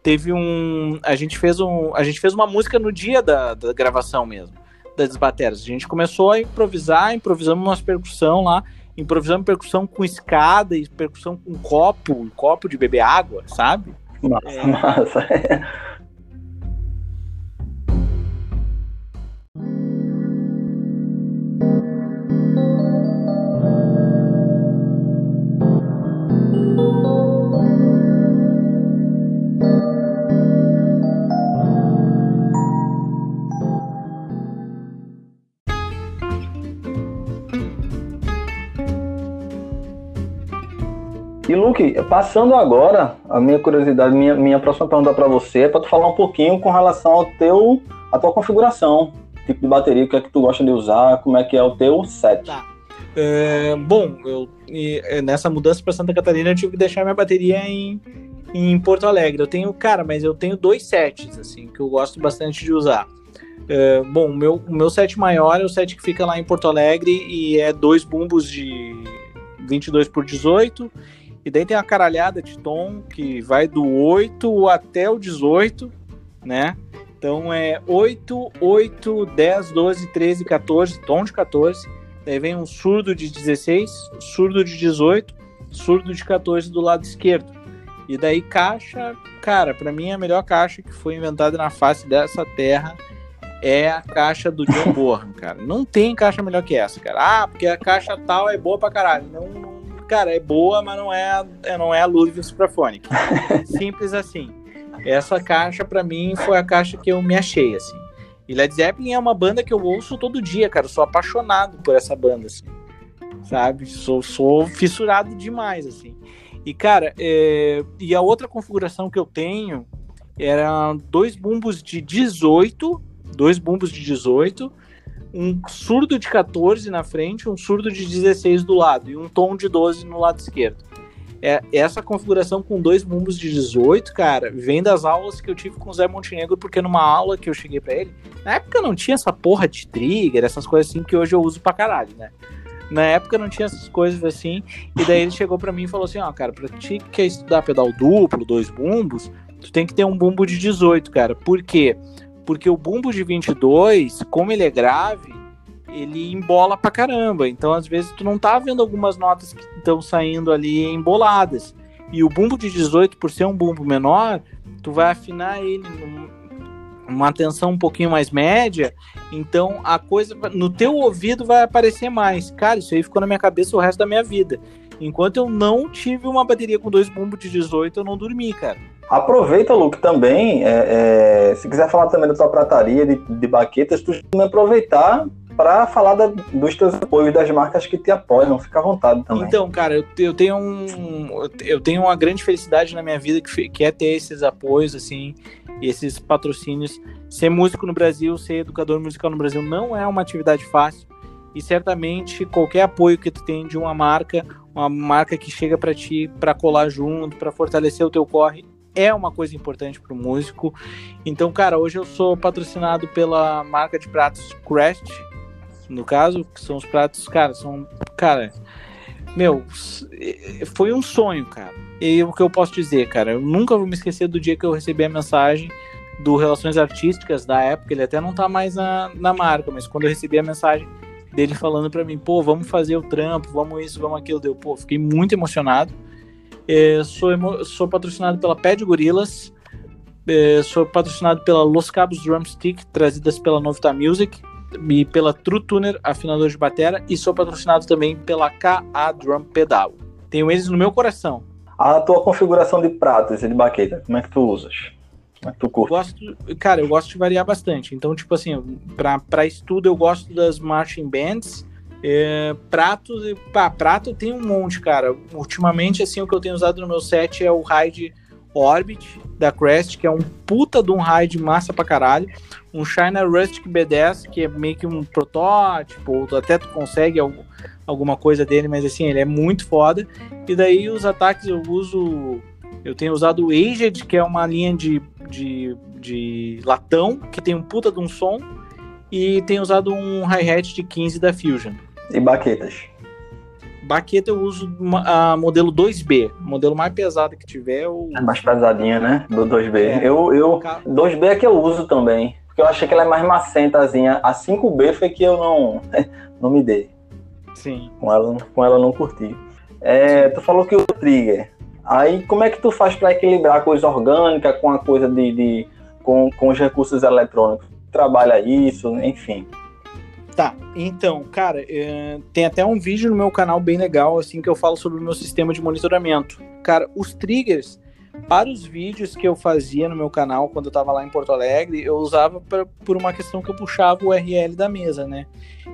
teve um. A gente fez um. A gente fez uma música no dia da, da gravação mesmo, das baterias. A gente começou a improvisar, improvisamos umas percussão lá, improvisamos percussão com escada e percussão com copo, um copo de beber água, sabe? Nossa, é. massa. E Luke, passando agora, a minha curiosidade, minha, minha próxima pergunta para você é para tu falar um pouquinho com relação ao teu, a tua configuração, tipo de bateria, o que é que tu gosta de usar, como é que é o teu set. Tá. É, bom, eu, nessa mudança para Santa Catarina eu tive que deixar minha bateria em, em Porto Alegre. Eu tenho, cara, mas eu tenho dois sets, assim, que eu gosto bastante de usar. É, bom, o meu, o meu set maior é o set que fica lá em Porto Alegre e é dois bumbos de 22 por 18. E daí tem a caralhada de tom que vai do 8 até o 18, né? Então é 8, 8, 10, 12, 13, 14, tom de 14. Daí vem um surdo de 16, surdo de 18, surdo de 14 do lado esquerdo. E daí caixa, cara, para mim a melhor caixa que foi inventada na face dessa terra é a caixa do John Bonham, cara. Não tem caixa melhor que essa, cara. Ah, porque a caixa tal é boa pra caralho. Não, não cara, é boa, mas não é, é não é a Ludwig Supraphonic. Simples assim. Essa caixa para mim foi a caixa que eu me achei assim. E Led Zeppelin é uma banda que eu ouço todo dia, cara. Eu sou apaixonado por essa banda assim. Sabe? Sou, sou fissurado demais assim. E cara, é... e a outra configuração que eu tenho era dois bumbos de 18 dois bumbos de 18, um surdo de 14 na frente, um surdo de 16 do lado e um tom de 12 no lado esquerdo. É, essa configuração com dois bumbos de 18, cara, vem das aulas que eu tive com o Zé Montenegro, porque numa aula que eu cheguei para ele, na época não tinha essa porra de trigger, essas coisas assim que hoje eu uso pra caralho, né? Na época não tinha essas coisas assim, e daí ele chegou para mim e falou assim: Ó, cara, pra ti que quer estudar pedal duplo, dois bumbos, tu tem que ter um bumbo de 18, cara. Por quê? Porque o bumbo de 22, como ele é grave, ele embola pra caramba. Então, às vezes, tu não tá vendo algumas notas que estão saindo ali emboladas. E o bumbo de 18, por ser um bumbo menor, tu vai afinar ele numa tensão um pouquinho mais média, então a coisa no teu ouvido vai aparecer mais. Cara, isso aí ficou na minha cabeça o resto da minha vida. Enquanto eu não tive uma bateria com dois bumbos de 18, eu não dormi, cara. Aproveita, Luke, também. É, é, se quiser falar também da tua prataria de, de baquetas, tu também aproveitar para falar da, dos teus apoios das marcas que te apoiam. Fica à vontade também. Então, cara, eu, eu tenho um, eu tenho uma grande felicidade na minha vida que, que é ter esses apoios, assim, esses patrocínios. Ser músico no Brasil, ser educador musical no Brasil não é uma atividade fácil. E certamente qualquer apoio que tu tem de uma marca, uma marca que chega para ti para colar junto, para fortalecer o teu corre, é uma coisa importante para o músico. Então, cara, hoje eu sou patrocinado pela marca de pratos Crest, no caso, que são os pratos, cara, são, cara, meu, foi um sonho, cara. E o que eu posso dizer, cara, eu nunca vou me esquecer do dia que eu recebi a mensagem do Relações Artísticas da época, ele até não tá mais na, na marca, mas quando eu recebi a mensagem dele falando para mim, pô, vamos fazer o trampo, vamos isso, vamos aquilo, deu, pô, fiquei muito emocionado. É, sou, sou patrocinado pela Pad Gorilas. É, sou patrocinado pela Los Cabos Drumstick, trazidas pela Novita Music. E pela True Tuner, afinador de batera. E sou patrocinado também pela KA Drum Pedal. Tenho eles no meu coração. A tua configuração de pratos e de baqueta, como é que tu usas? Tu curte? Gosto, cara, eu gosto de variar bastante. Então, tipo assim, para estudo eu gosto das marching bands é, pratos, pá, prato tem um monte, cara. Ultimamente, assim, o que eu tenho usado no meu set é o Raid Orbit da Crest, que é um puta de um raid massa pra caralho. Um China Rustic B10, que é meio que um protótipo, até tu consegue algum, alguma coisa dele, mas assim, ele é muito foda. E daí os ataques eu uso. Eu tenho usado o Aged, que é uma linha de, de, de latão, que tem um puta de um som. E tenho usado um hi-hat de 15 da Fusion. E baquetas? Baqueta eu uso a modelo 2B, modelo mais pesado que tiver. Eu... É mais pesadinha, né? Do 2B. É. Eu, eu, 2B é que eu uso também, porque eu achei que ela é mais macentazinha. A 5B foi que eu não, não me dei. Sim. Com ela, com ela não curti. É, tu falou que o trigger. Aí como é que tu faz para equilibrar a coisa orgânica com a coisa de, de com, com os recursos eletrônicos? Trabalha isso, enfim. Tá, então, cara, é, tem até um vídeo no meu canal bem legal, assim, que eu falo sobre o meu sistema de monitoramento. Cara, os triggers, para os vídeos que eu fazia no meu canal quando eu tava lá em Porto Alegre, eu usava pra, por uma questão que eu puxava o URL da mesa, né?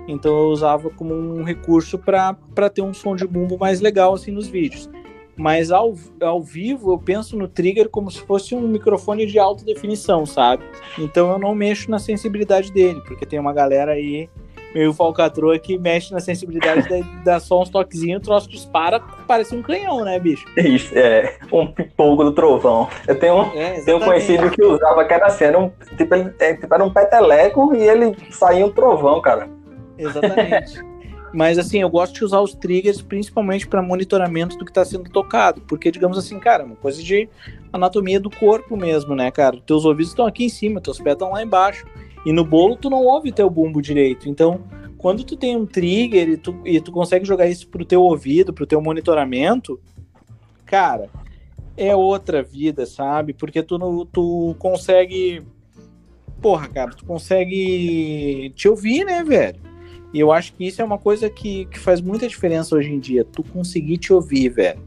Então eu usava como um recurso para ter um som de bumbo mais legal, assim, nos vídeos. Mas ao, ao vivo eu penso no trigger como se fosse um microfone de alta definição, sabe? Então eu não mexo na sensibilidade dele, porque tem uma galera aí meio falcatrua que mexe na sensibilidade da, dá só uns toquezinhos, o troço dispara, parece um canhão, né, bicho? Isso, é, um pipoco do trovão. Eu tenho, um, é, tenho um conhecido que usava assim, era um, tipo, ele, é, tipo, era um peteleco e ele saía um trovão, cara. Exatamente. Mas assim, eu gosto de usar os triggers principalmente para monitoramento do que está sendo tocado, porque digamos assim, cara, uma coisa de anatomia do corpo mesmo, né, cara? Teus ouvidos estão aqui em cima, teus pés estão lá embaixo. E no bolo tu não ouve teu bumbo direito. Então, quando tu tem um trigger e tu, e tu consegue jogar isso pro teu ouvido, pro teu monitoramento, cara, é outra vida, sabe? Porque tu, tu consegue. Porra, cara, tu consegue te ouvir, né, velho? E eu acho que isso é uma coisa que, que faz muita diferença hoje em dia. Tu conseguir te ouvir, velho.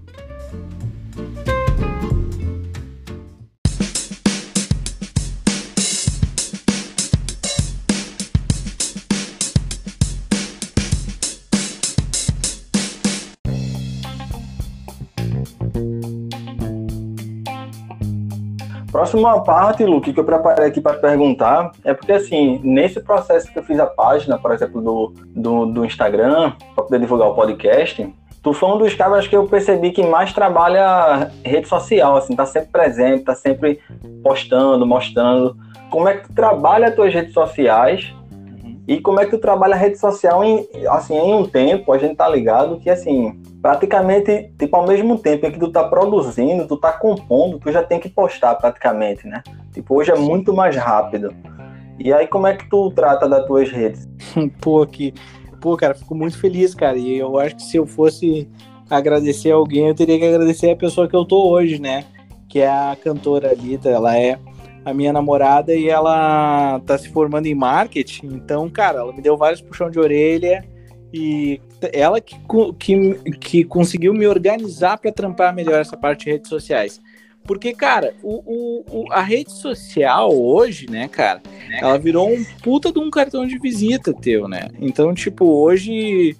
Próxima parte, Luke, que eu preparei aqui para perguntar, é porque, assim, nesse processo que eu fiz a página, por exemplo, do, do, do Instagram, para poder divulgar o podcast, tu foi um dos caras que eu percebi que mais trabalha rede social, assim, tá sempre presente, tá sempre postando, mostrando. Como é que tu trabalha as tuas redes sociais e como é que tu trabalha a rede social em, assim, em um tempo, a gente tá ligado que, assim, praticamente, tipo, ao mesmo tempo em que tu tá produzindo, tu tá compondo, tu já tem que postar praticamente, né? Tipo, hoje é muito mais rápido. E aí, como é que tu trata das tuas redes? Pô, que... Pô, cara, fico muito feliz, cara. E eu acho que se eu fosse agradecer alguém, eu teria que agradecer a pessoa que eu tô hoje, né? Que é a cantora Lita. Ela é a minha namorada e ela tá se formando em marketing. Então, cara, ela me deu vários puxão de orelha e ela que, que, que conseguiu me organizar para trampar melhor essa parte de redes sociais. Porque, cara, o, o, a rede social hoje, né, cara, ela virou um puta de um cartão de visita teu, né? Então, tipo, hoje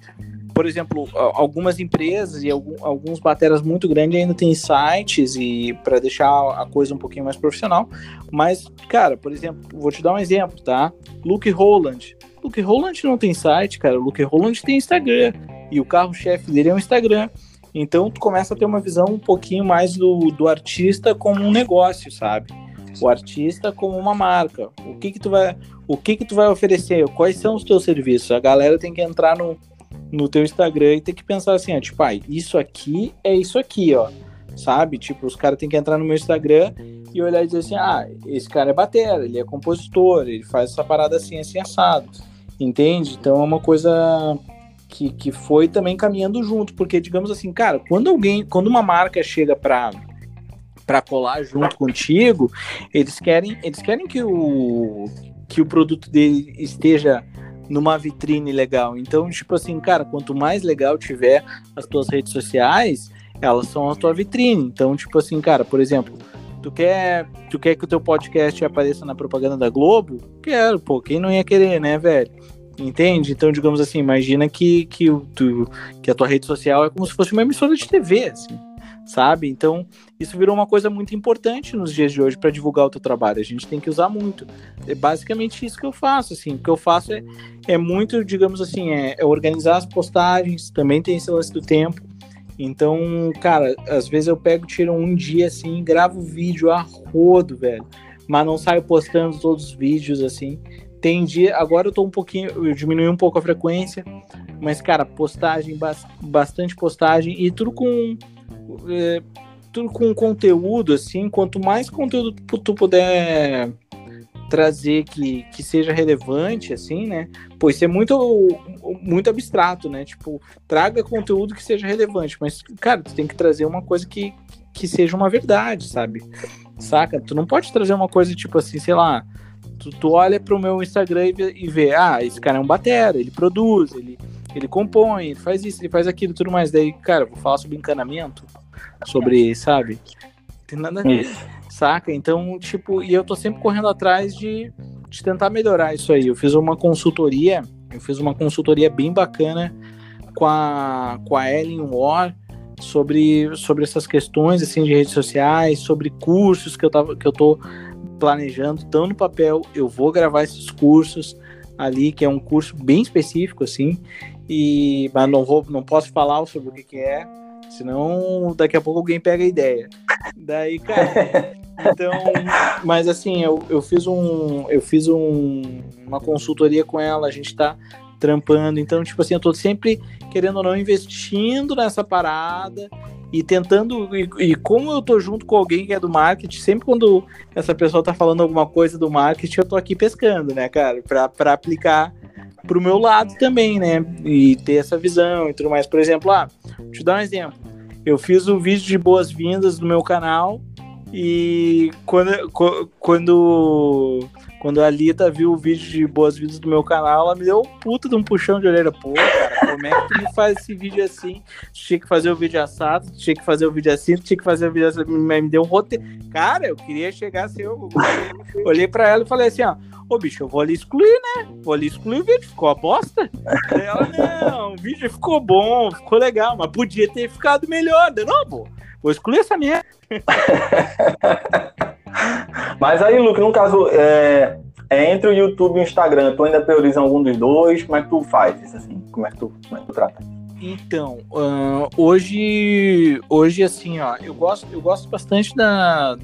por exemplo, algumas empresas e alguns bateras muito grandes ainda têm sites e para deixar a coisa um pouquinho mais profissional. Mas, cara, por exemplo, vou te dar um exemplo, tá? Luke Holland. Luke Holland não tem site, cara. Luke Holland tem Instagram. E o carro-chefe dele é o Instagram. Então tu começa a ter uma visão um pouquinho mais do, do artista como um negócio, sabe? O artista como uma marca. O que que tu vai, o que que tu vai oferecer? Quais são os teus serviços? A galera tem que entrar no, no teu Instagram e ter que pensar assim, ó, tipo, ah, isso aqui é isso aqui, ó. Sabe? Tipo, os caras têm que entrar no meu Instagram e olhar e dizer assim, ah, esse cara é batera, ele é compositor, ele faz essa parada assim, assim, assado. Entende? Então é uma coisa que, que foi também caminhando junto, porque digamos assim, cara, quando alguém, quando uma marca chega para para colar junto contigo, eles querem, eles querem que o que o produto dele esteja numa vitrine legal. Então, tipo assim, cara, quanto mais legal tiver as tuas redes sociais, elas são a tua vitrine. Então, tipo assim, cara, por exemplo, tu quer, tu quer que o teu podcast apareça na propaganda da Globo? Quero, pô, quem não ia querer, né, velho? Entende? Então, digamos assim, imagina que, que, tu, que a tua rede social é como se fosse uma emissora de TV, assim sabe? Então, isso virou uma coisa muito importante nos dias de hoje para divulgar o teu trabalho. A gente tem que usar muito. É basicamente isso que eu faço, assim. O que eu faço é, é muito, digamos assim, é, é organizar as postagens, também tem esse lance do tempo. Então, cara, às vezes eu pego, tiro um dia assim, gravo vídeo a rodo, velho. Mas não saio postando todos os vídeos assim. Tem dia, agora eu tô um pouquinho, eu diminui um pouco a frequência, mas cara, postagem, bastante postagem e tudo com é, tudo com conteúdo, assim, quanto mais conteúdo tu puder trazer que, que seja relevante, assim, né? Pois é muito, muito abstrato, né? Tipo, traga conteúdo que seja relevante, mas, cara, tu tem que trazer uma coisa que, que seja uma verdade, sabe? Saca? Tu não pode trazer uma coisa tipo assim, sei lá, tu, tu olha pro meu Instagram e vê, e vê, ah, esse cara é um batera, ele produz, ele, ele compõe, ele faz isso, ele faz aquilo tudo mais. Daí, cara, vou falar sobre encanamento, sobre, sabe? Tem nada a ver. Saca? Então, tipo, e eu tô sempre correndo atrás de, de tentar melhorar isso aí. Eu fiz uma consultoria, eu fiz uma consultoria bem bacana com a, com a Ellen War sobre, sobre essas questões assim de redes sociais, sobre cursos que eu tava que eu tô planejando, estão no papel, eu vou gravar esses cursos ali, que é um curso bem específico assim, e mas não vou não posso falar sobre o que, que é, senão daqui a pouco alguém pega a ideia. Daí, cara, então, mas assim, eu, eu fiz um eu fiz um, uma consultoria com ela, a gente tá trampando. Então, tipo assim, eu tô sempre, querendo ou não, investindo nessa parada e tentando. E, e, como eu tô junto com alguém que é do marketing, sempre quando essa pessoa tá falando alguma coisa do marketing, eu tô aqui pescando, né, cara, pra, pra aplicar pro meu lado também, né? E ter essa visão e tudo mais. Por exemplo, ah, te dar um exemplo. Eu fiz um vídeo de boas-vindas no meu canal e quando, quando quando a Lita viu o vídeo de boas-vindas do meu canal, ela me deu um puta de um puxão de orelha. Pô, cara, como é que tu me faz esse vídeo assim? Tinha que fazer o vídeo assado, tinha que fazer o vídeo assim, tinha que fazer o vídeo assim. Me deu um roteiro. Cara, eu queria chegar assim, eu olhei pra ela e falei assim, ó. Ô, bicho, eu vou ali excluir, né? Vou ali excluir o vídeo, ficou a bosta. Ela, não, o vídeo ficou bom, ficou legal, mas podia ter ficado melhor. De novo, vou excluir essa merda. Mas aí, Luke, no caso, é, é, entre o YouTube e o Instagram, tu ainda prioriza algum dos dois? Como é que tu faz assim? Como é que tu, como é que tu trata? Então, uh, hoje, hoje assim, ó, eu gosto, eu gosto bastante da,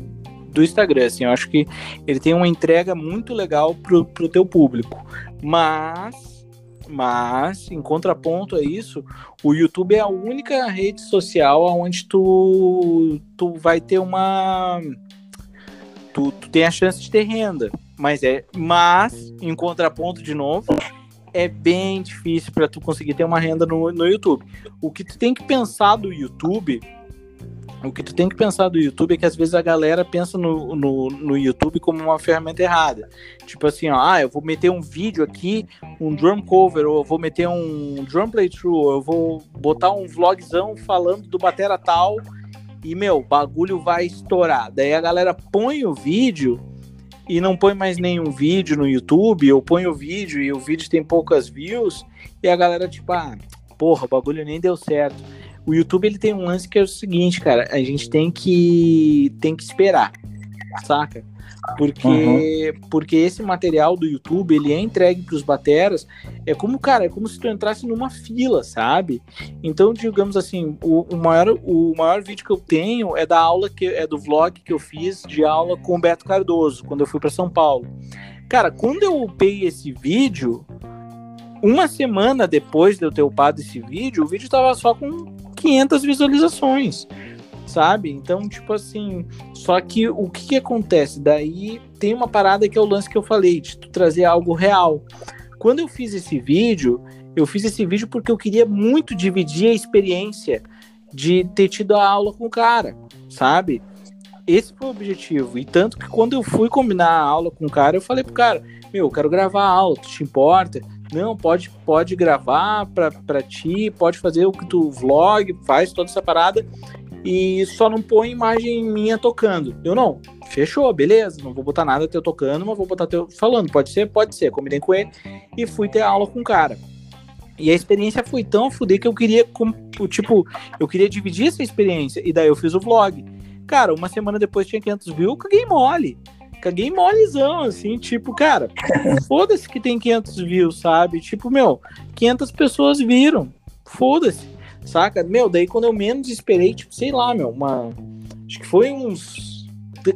do Instagram, assim, eu acho que ele tem uma entrega muito legal pro, pro teu público, mas, mas, em contraponto a isso, o YouTube é a única rede social onde tu, tu vai ter uma tu, tu tem a chance de ter renda. Mas é, mas em contraponto de novo, é bem difícil para tu conseguir ter uma renda no, no YouTube. O que tu tem que pensar do YouTube, o que tu tem que pensar do YouTube é que às vezes a galera pensa no, no, no YouTube como uma ferramenta errada. Tipo assim, ó, ah, eu vou meter um vídeo aqui, um drum cover, ou eu vou meter um drum playthrough, ou eu vou botar um vlogzão falando do batera tal e, meu, bagulho vai estourar. Daí a galera põe o vídeo e não põe mais nenhum vídeo no YouTube, ou põe o vídeo e o vídeo tem poucas views, e a galera, tipo, ah, porra, o bagulho nem deu certo. O YouTube ele tem um lance que é o seguinte, cara, a gente tem que tem que esperar, saca? Porque, uhum. porque esse material do YouTube, ele é entregue para os bateras, é como, cara, é como se tu entrasse numa fila, sabe? Então, digamos assim, o, o, maior, o maior vídeo que eu tenho é da aula, que é do vlog que eu fiz de aula com o Beto Cardoso, quando eu fui para São Paulo. Cara, quando eu upei esse vídeo, uma semana depois de eu ter upado esse vídeo, o vídeo tava só com 500 visualizações sabe? Então, tipo assim, só que o que, que acontece? Daí tem uma parada que é o lance que eu falei, de tu trazer algo real. Quando eu fiz esse vídeo, eu fiz esse vídeo porque eu queria muito dividir a experiência de ter tido a aula com o cara, sabe? Esse foi o objetivo. E tanto que quando eu fui combinar a aula com o cara, eu falei pro cara: Meu, eu quero gravar a aula, tu te importa? Não, pode, pode gravar pra, pra ti, pode fazer o que tu vlog, faz toda essa parada e só não põe imagem minha tocando. Eu não. Fechou, beleza. Não vou botar nada teu tocando, mas vou botar teu falando. Pode ser? Pode ser. Combinei com ele e fui ter aula com o cara. E a experiência foi tão fodida que eu queria, tipo, eu queria dividir essa experiência. E daí eu fiz o vlog. Cara, uma semana depois tinha 500 views, caguei mole. Caguei molezão, assim, tipo, cara, foda-se que tem 500 views, sabe? Tipo, meu, 500 pessoas viram. Foda-se saca? Meu, daí quando eu menos esperei, tipo, sei lá, meu, uma. Acho que foi uns.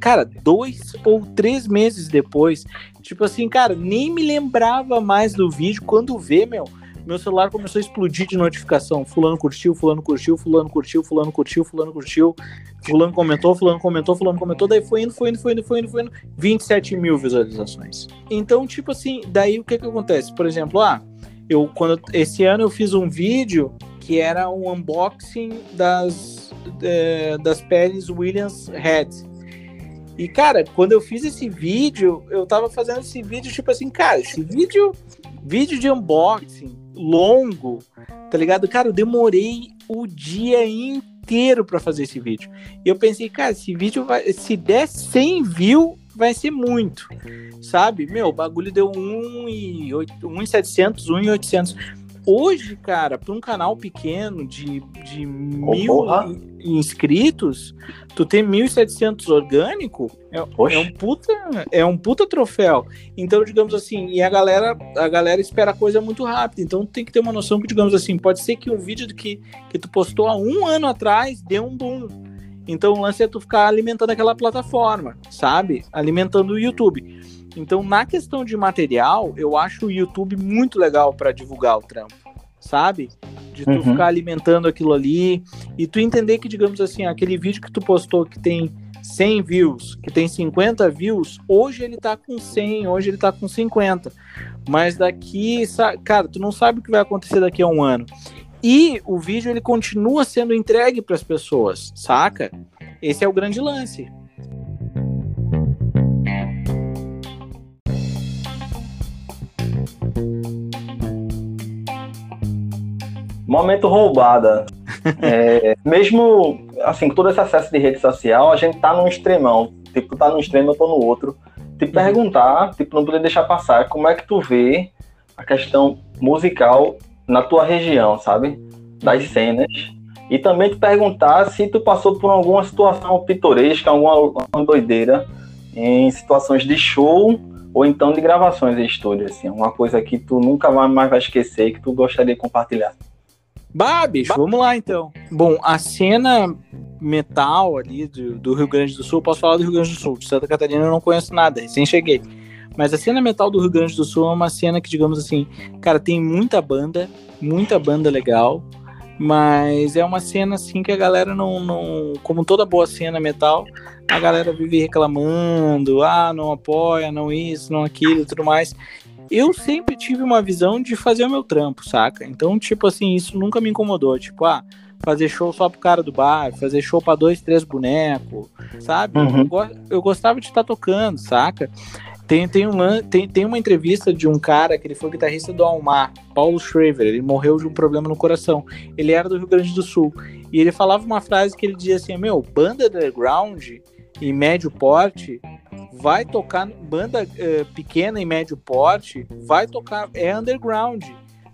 Cara, dois ou três meses depois. Tipo assim, cara, nem me lembrava mais do vídeo. Quando vê, meu, meu celular começou a explodir de notificação. Fulano curtiu, fulano curtiu, fulano curtiu, fulano curtiu, fulano curtiu, fulano comentou, fulano comentou, fulano comentou, daí foi indo, foi indo, foi indo, foi indo, foi indo, 27 mil visualizações. Então, tipo assim, daí o que que acontece? Por exemplo, ah, eu quando esse ano eu fiz um vídeo que era um unboxing das, é, das peles Williams Red. E, cara, quando eu fiz esse vídeo, eu tava fazendo esse vídeo, tipo assim, cara, esse vídeo, vídeo de unboxing longo, tá ligado? Cara, eu demorei o dia inteiro para fazer esse vídeo. E eu pensei, cara, esse vídeo vai, se der 100 views, vai ser muito, sabe? Meu, o bagulho deu 1,700, 1,800 Hoje, cara, para um canal pequeno de, de oh, mil porra. inscritos, tu tem 1.700 orgânico, é, é, um puta, é um puta troféu. Então, digamos assim, e a galera, a galera espera a coisa muito rápido. Então, tem que ter uma noção que, digamos assim, pode ser que um vídeo que, que tu postou há um ano atrás dê um boom. Então, o lance é tu ficar alimentando aquela plataforma, sabe? Alimentando o YouTube. Então, na questão de material, eu acho o YouTube muito legal para divulgar o trampo, sabe? De tu uhum. ficar alimentando aquilo ali e tu entender que, digamos assim, aquele vídeo que tu postou que tem 100 views, que tem 50 views, hoje ele tá com 100, hoje ele tá com 50. Mas daqui, cara, tu não sabe o que vai acontecer daqui a um ano. E o vídeo ele continua sendo entregue para as pessoas, saca? Esse é o grande lance. Momento roubada. é, mesmo assim, com todo esse acesso de rede social, a gente tá num extremão. Tipo, tá num extremo, eu tô no outro. Te uhum. perguntar, tipo, não poder deixar passar, como é que tu vê a questão musical na tua região, sabe? Das uhum. cenas. E também te perguntar se tu passou por alguma situação pitoresca, alguma, alguma doideira em situações de show ou então de gravações em estúdio, assim, uma coisa que tu nunca mais vai esquecer e que tu gostaria de compartilhar. Bah, bicho, vamos lá então. Bom, a cena metal ali do, do, Rio Grande do Sul, posso falar do Rio Grande do Sul, de Santa Catarina eu não conheço nada, recém cheguei. Mas a cena metal do Rio Grande do Sul é uma cena que, digamos assim, cara, tem muita banda, muita banda legal, mas é uma cena assim que a galera não, não. Como toda boa cena metal, a galera vive reclamando, ah, não apoia, não isso, não aquilo e tudo mais eu sempre tive uma visão de fazer o meu trampo, saca? Então, tipo assim, isso nunca me incomodou. Tipo, ah, fazer show só pro cara do bar, fazer show pra dois, três bonecos, sabe? Uhum. Eu, eu, gostava de estar tá tocando, saca? Tem, tem, um, tem, tem uma entrevista de um cara que ele foi guitarrista do Almar, Paulo Schraver. Ele morreu de um problema no coração. Ele era do Rio Grande do Sul. E ele falava uma frase que ele dizia assim: Meu, banda underground e médio porte vai tocar banda uh, pequena e médio porte, vai tocar é underground.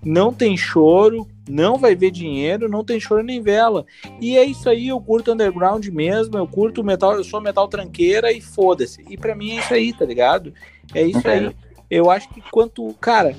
Não tem choro, não vai ver dinheiro, não tem choro nem vela. E é isso aí, eu curto underground mesmo, eu curto metal, eu sou metal tranqueira e foda-se. E para mim é isso aí, tá ligado? É isso aí. Eu acho que quanto, cara,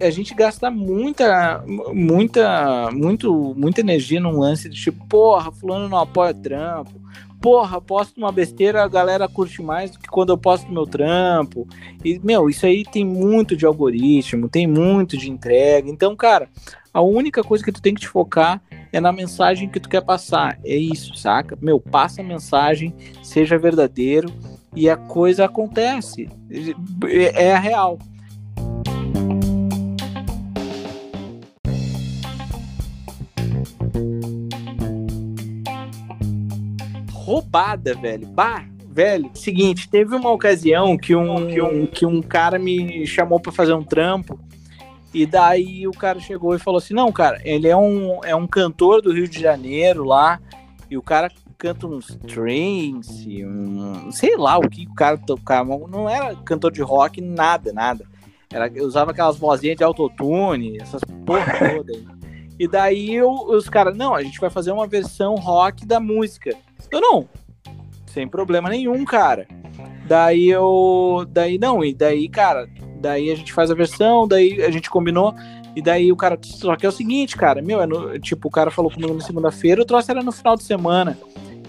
a gente gasta muita, muita, muito, muita energia num lance de tipo, porra, fulano não apoia trampo, porra, posto uma besteira, a galera curte mais do que quando eu posto meu trampo. E, meu, isso aí tem muito de algoritmo, tem muito de entrega. Então, cara, a única coisa que tu tem que te focar é na mensagem que tu quer passar. É isso, saca? Meu, passa a mensagem, seja verdadeiro e a coisa acontece. É, é a real. Roubada, velho. Bah, velho. Seguinte, teve uma ocasião que um, que um, que um cara me chamou para fazer um trampo. E daí o cara chegou e falou assim: Não, cara, ele é um, é um cantor do Rio de Janeiro lá. E o cara canta uns trance, um, sei lá o que o cara tocava. Não era cantor de rock, nada, nada. Era, usava aquelas vozinhas de autotune, essas porra toda aí. E daí eu, os caras, não, a gente vai fazer uma versão rock da música. Eu não. Sem problema nenhum, cara. Daí eu. Daí não, e daí, cara, daí a gente faz a versão, daí a gente combinou. E daí o cara. Só que é o seguinte, cara, meu, é no, tipo, o cara falou comigo na segunda-feira, o troço era no final de semana.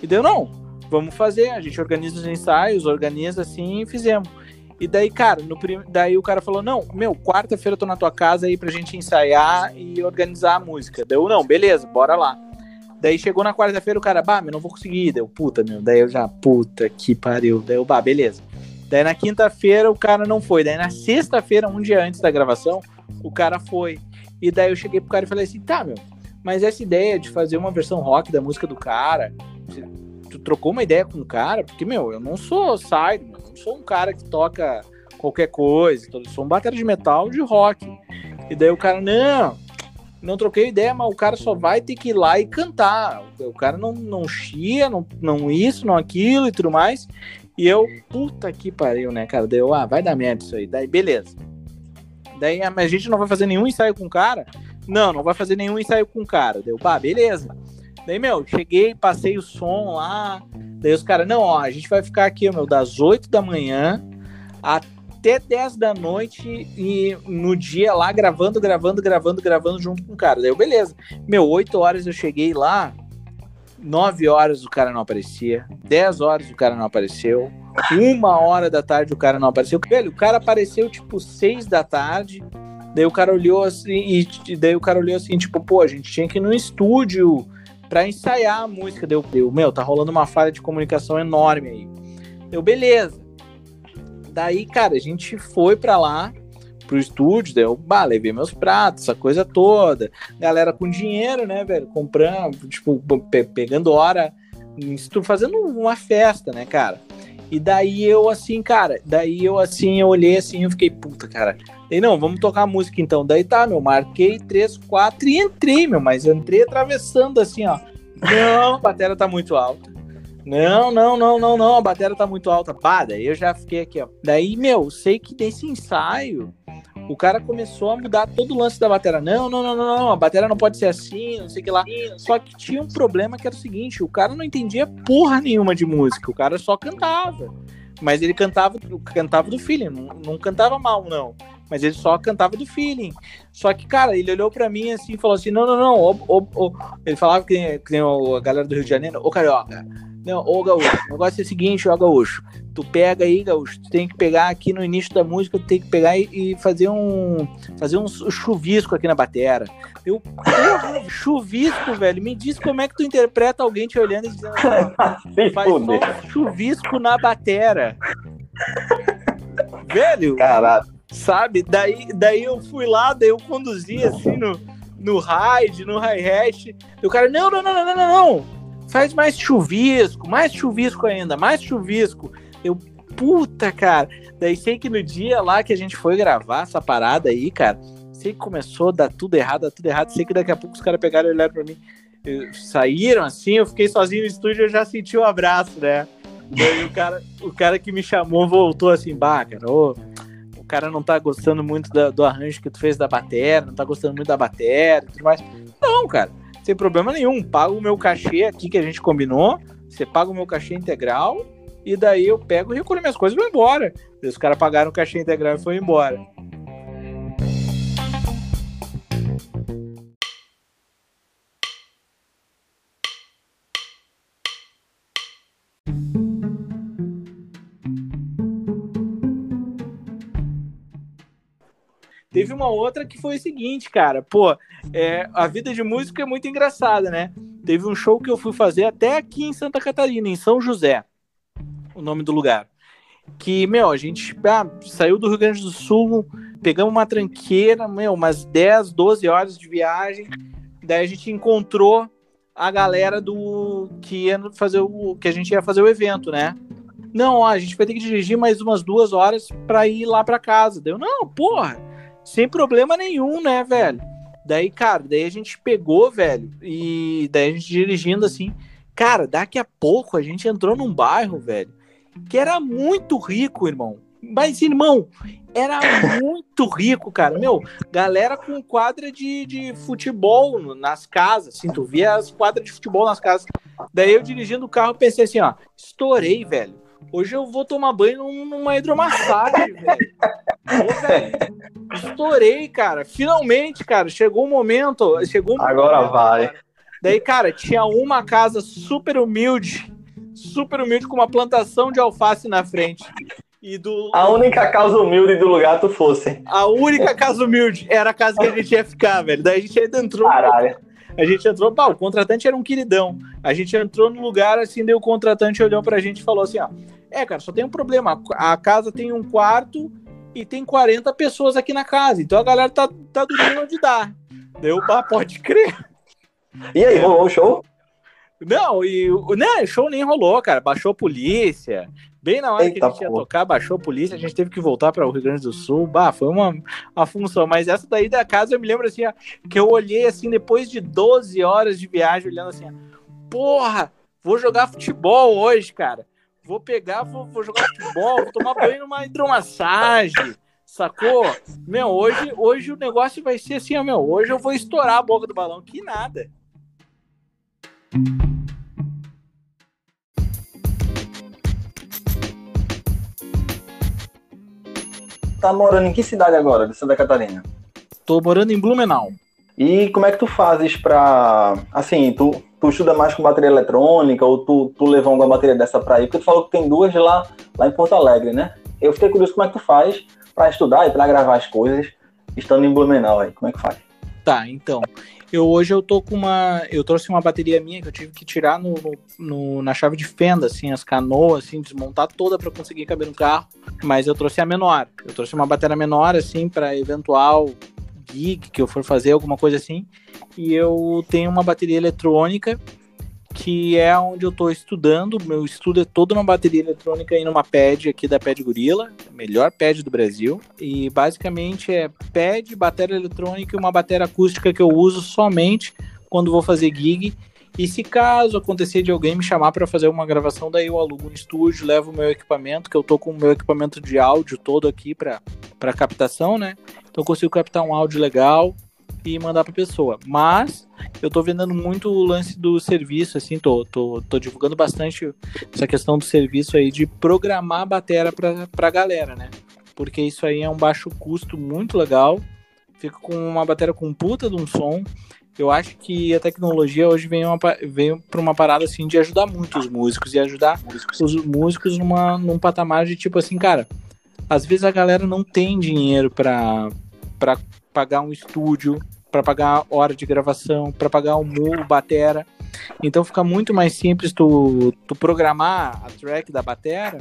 E deu, não, vamos fazer. A gente organiza os ensaios, organiza assim e fizemos. E daí, cara, no prim... daí o cara falou: Não, meu, quarta-feira eu tô na tua casa aí pra gente ensaiar e organizar a música. Deu, não, beleza, bora lá. Daí chegou na quarta-feira o cara, bah, meu, não vou conseguir. Deu, puta, meu. Daí eu já, puta que pariu. Daí eu, bah, beleza. Daí na quinta-feira o cara não foi. Daí na sexta-feira, um dia antes da gravação, o cara foi. E daí eu cheguei pro cara e falei assim, tá, meu, mas essa ideia de fazer uma versão rock da música do cara, tu trocou uma ideia com o cara? Porque, meu, eu não sou side, sou um cara que toca qualquer coisa, eu sou um batera de metal de rock. E daí o cara, não, não troquei ideia, mas o cara só vai ter que ir lá e cantar. O cara não, não chia, não, não isso, não aquilo e tudo mais. E eu, puta que pariu, né, cara? Deu, ah, vai dar merda isso aí. Daí, beleza. Daí a gente não vai fazer nenhum ensaio com o cara. Não, não vai fazer nenhum ensaio com o cara. Deu, pá, beleza. Daí, meu, cheguei, passei o som lá. Daí os caras, não, ó, a gente vai ficar aqui, meu, das 8 da manhã até 10 da noite e no dia lá gravando, gravando, gravando, gravando junto com o cara. Daí eu, beleza. Meu, 8 horas eu cheguei lá, 9 horas o cara não aparecia, 10 horas o cara não apareceu, uma hora da tarde o cara não apareceu. Velho, o cara apareceu tipo 6 da tarde. Daí o cara olhou assim, e daí o cara olhou assim, tipo, pô, a gente tinha que ir no estúdio para ensaiar a música. Deu, deu, meu, tá rolando uma falha de comunicação enorme aí. Deu, beleza. Daí, cara, a gente foi para lá, pro estúdio, deu, bah, levei meus pratos, essa coisa toda. Galera com dinheiro, né, velho, comprando, tipo, pe pegando hora, fazendo uma festa, né, cara. E daí eu, assim, cara, daí eu, assim, eu olhei assim, eu fiquei, puta, cara. E não, vamos tocar música então. Daí tá, meu, marquei três, quatro e entrei, meu, mas entrei atravessando assim, ó. Não, a bateria tá muito alta. Não, não, não, não, não, a bateria tá muito alta. Pá, daí eu já fiquei aqui, ó. Daí, meu, sei que nesse ensaio, o cara começou a mudar todo o lance da bateria. Não, não, não, não, não, a bateria não pode ser assim, não sei o que lá. Só que tinha um problema que era o seguinte, o cara não entendia porra nenhuma de música, o cara só cantava. Mas ele cantava, cantava do feeling, não, não cantava mal, não mas ele só cantava do feeling. Só que, cara, ele olhou para mim assim e falou assim: não, não, não. Ele falava que, que a galera do Rio de Janeiro, ô carioca. Não, ô Gaúcho, o negócio é o seguinte, ó Gaúcho, tu pega aí, Gaúcho, tu tem que pegar aqui no início da música, tu tem que pegar e, e fazer um fazer um chuvisco aqui na batera. Eu, porra, chuvisco, velho, me diz como é que tu interpreta alguém te olhando e dizendo assim, faz um chuvisco na batera. velho, Caralho. sabe? Daí, daí eu fui lá, daí eu conduzi assim no, no ride, no hi-hat, e o cara, não, não, não, não, não, não, faz mais chuvisco, mais chuvisco ainda, mais chuvisco. Eu, puta, cara. Daí sei que no dia lá que a gente foi gravar essa parada aí, cara, sei que começou a dar tudo errado, dar tudo errado. Sei que daqui a pouco os caras pegaram e olharam pra mim. Saíram assim, eu fiquei sozinho no estúdio, eu já senti o um abraço, né? Daí o cara, o cara que me chamou voltou assim, bah, cara, ô, o cara não tá gostando muito da, do arranjo que tu fez da bateria, não tá gostando muito da bateria e tudo mais. Não, cara, sem problema nenhum. Pago o meu cachê aqui que a gente combinou. Você paga o meu cachê integral. E daí eu pego, recolho minhas coisas e vou embora. Os caras pagaram o cachê integral e foi embora. Teve uma outra que foi o seguinte, cara. Pô, é, a vida de músico é muito engraçada, né? Teve um show que eu fui fazer até aqui em Santa Catarina, em São José, o nome do lugar. Que, meu, a gente ah, saiu do Rio Grande do Sul, pegamos uma tranqueira, meu, umas 10, 12 horas de viagem. Daí a gente encontrou a galera do que ia fazer o que a gente ia fazer o evento, né? Não, ó, a gente vai ter que dirigir mais umas duas horas para ir lá para casa. Deu, não, porra sem problema nenhum, né, velho? Daí, cara, daí a gente pegou, velho, e daí a gente dirigindo assim. Cara, daqui a pouco a gente entrou num bairro, velho, que era muito rico, irmão. Mas, irmão, era muito rico, cara. Meu, galera com quadra de, de futebol nas casas, assim, tu via as quadras de futebol nas casas. Daí eu dirigindo o carro pensei assim, ó, estourei, velho. Hoje eu vou tomar banho numa hidromassagem, velho. Estourei, cara. Finalmente, cara. Chegou o momento. Chegou o Agora momento, vai. Cara. Daí, cara, tinha uma casa super humilde, super humilde, com uma plantação de alface na frente. E do... A única casa humilde do lugar tu fosse. A única casa humilde era a casa que a gente ia ficar, velho. Daí a gente ainda entrou. Caralho. A gente entrou, pá, o contratante era um queridão. A gente entrou no lugar, assim, daí o contratante olhou pra gente e falou assim: ó, é, cara, só tem um problema. A casa tem um quarto e tem 40 pessoas aqui na casa. Então a galera tá, tá dormindo onde dá. Deu, pá, pode crer. E aí, rolou o show? Não, e o né, show nem rolou, cara. Baixou a polícia. Bem na hora Eita, que a gente ia tocar, baixou a polícia, a gente teve que voltar para o Rio Grande do Sul. Bah, foi uma, uma função. Mas essa daí da casa eu me lembro assim, que eu olhei assim, depois de 12 horas de viagem, olhando assim, porra, vou jogar futebol hoje, cara. Vou pegar, vou, vou jogar futebol, vou tomar banho numa hidromassagem, Sacou? Meu, hoje, hoje o negócio vai ser assim, ó, meu. Hoje eu vou estourar a boca do balão. Que nada. Tá morando em que cidade agora, de Santa Catarina? Tô morando em Blumenau. E como é que tu fazes pra. Assim, tu, tu estuda mais com bateria eletrônica ou tu, tu levou uma bateria dessa pra ir? Porque tu falou que tem duas lá, lá em Porto Alegre, né? Eu fiquei curioso como é que tu faz pra estudar e pra gravar as coisas estando em Blumenau aí. Como é que faz? Tá, então. Eu hoje eu tô com uma. Eu trouxe uma bateria minha que eu tive que tirar no, no na chave de fenda, assim, as canoas, assim, desmontar toda para conseguir caber no carro. Mas eu trouxe a menor. Eu trouxe uma bateria menor, assim, para eventual gig que eu for fazer, alguma coisa assim. E eu tenho uma bateria eletrônica que é onde eu estou estudando. Meu estudo é todo numa bateria eletrônica e numa pad aqui da Pad Gorilla, melhor pad do Brasil. E basicamente é pad, bateria eletrônica e uma bateria acústica que eu uso somente quando vou fazer gig. E se caso acontecer de alguém me chamar para fazer uma gravação, daí eu alugo um estúdio, levo o meu equipamento, que eu tô com o meu equipamento de áudio todo aqui para captação, né? Então consigo captar um áudio legal e mandar para pessoa. Mas eu tô vendendo muito o lance do serviço, assim, tô, tô, tô divulgando bastante essa questão do serviço aí de programar a bateria pra, pra galera, né? Porque isso aí é um baixo custo muito legal. Fica com uma bateria com puta de um som. Eu acho que a tecnologia hoje vem, uma, veio para uma parada assim de ajudar muito os músicos e ajudar os músicos numa, num patamar de tipo assim, cara, às vezes a galera não tem dinheiro para pagar um estúdio, para pagar hora de gravação, para pagar o mu, batera. Então fica muito mais simples tu, tu programar a track da batera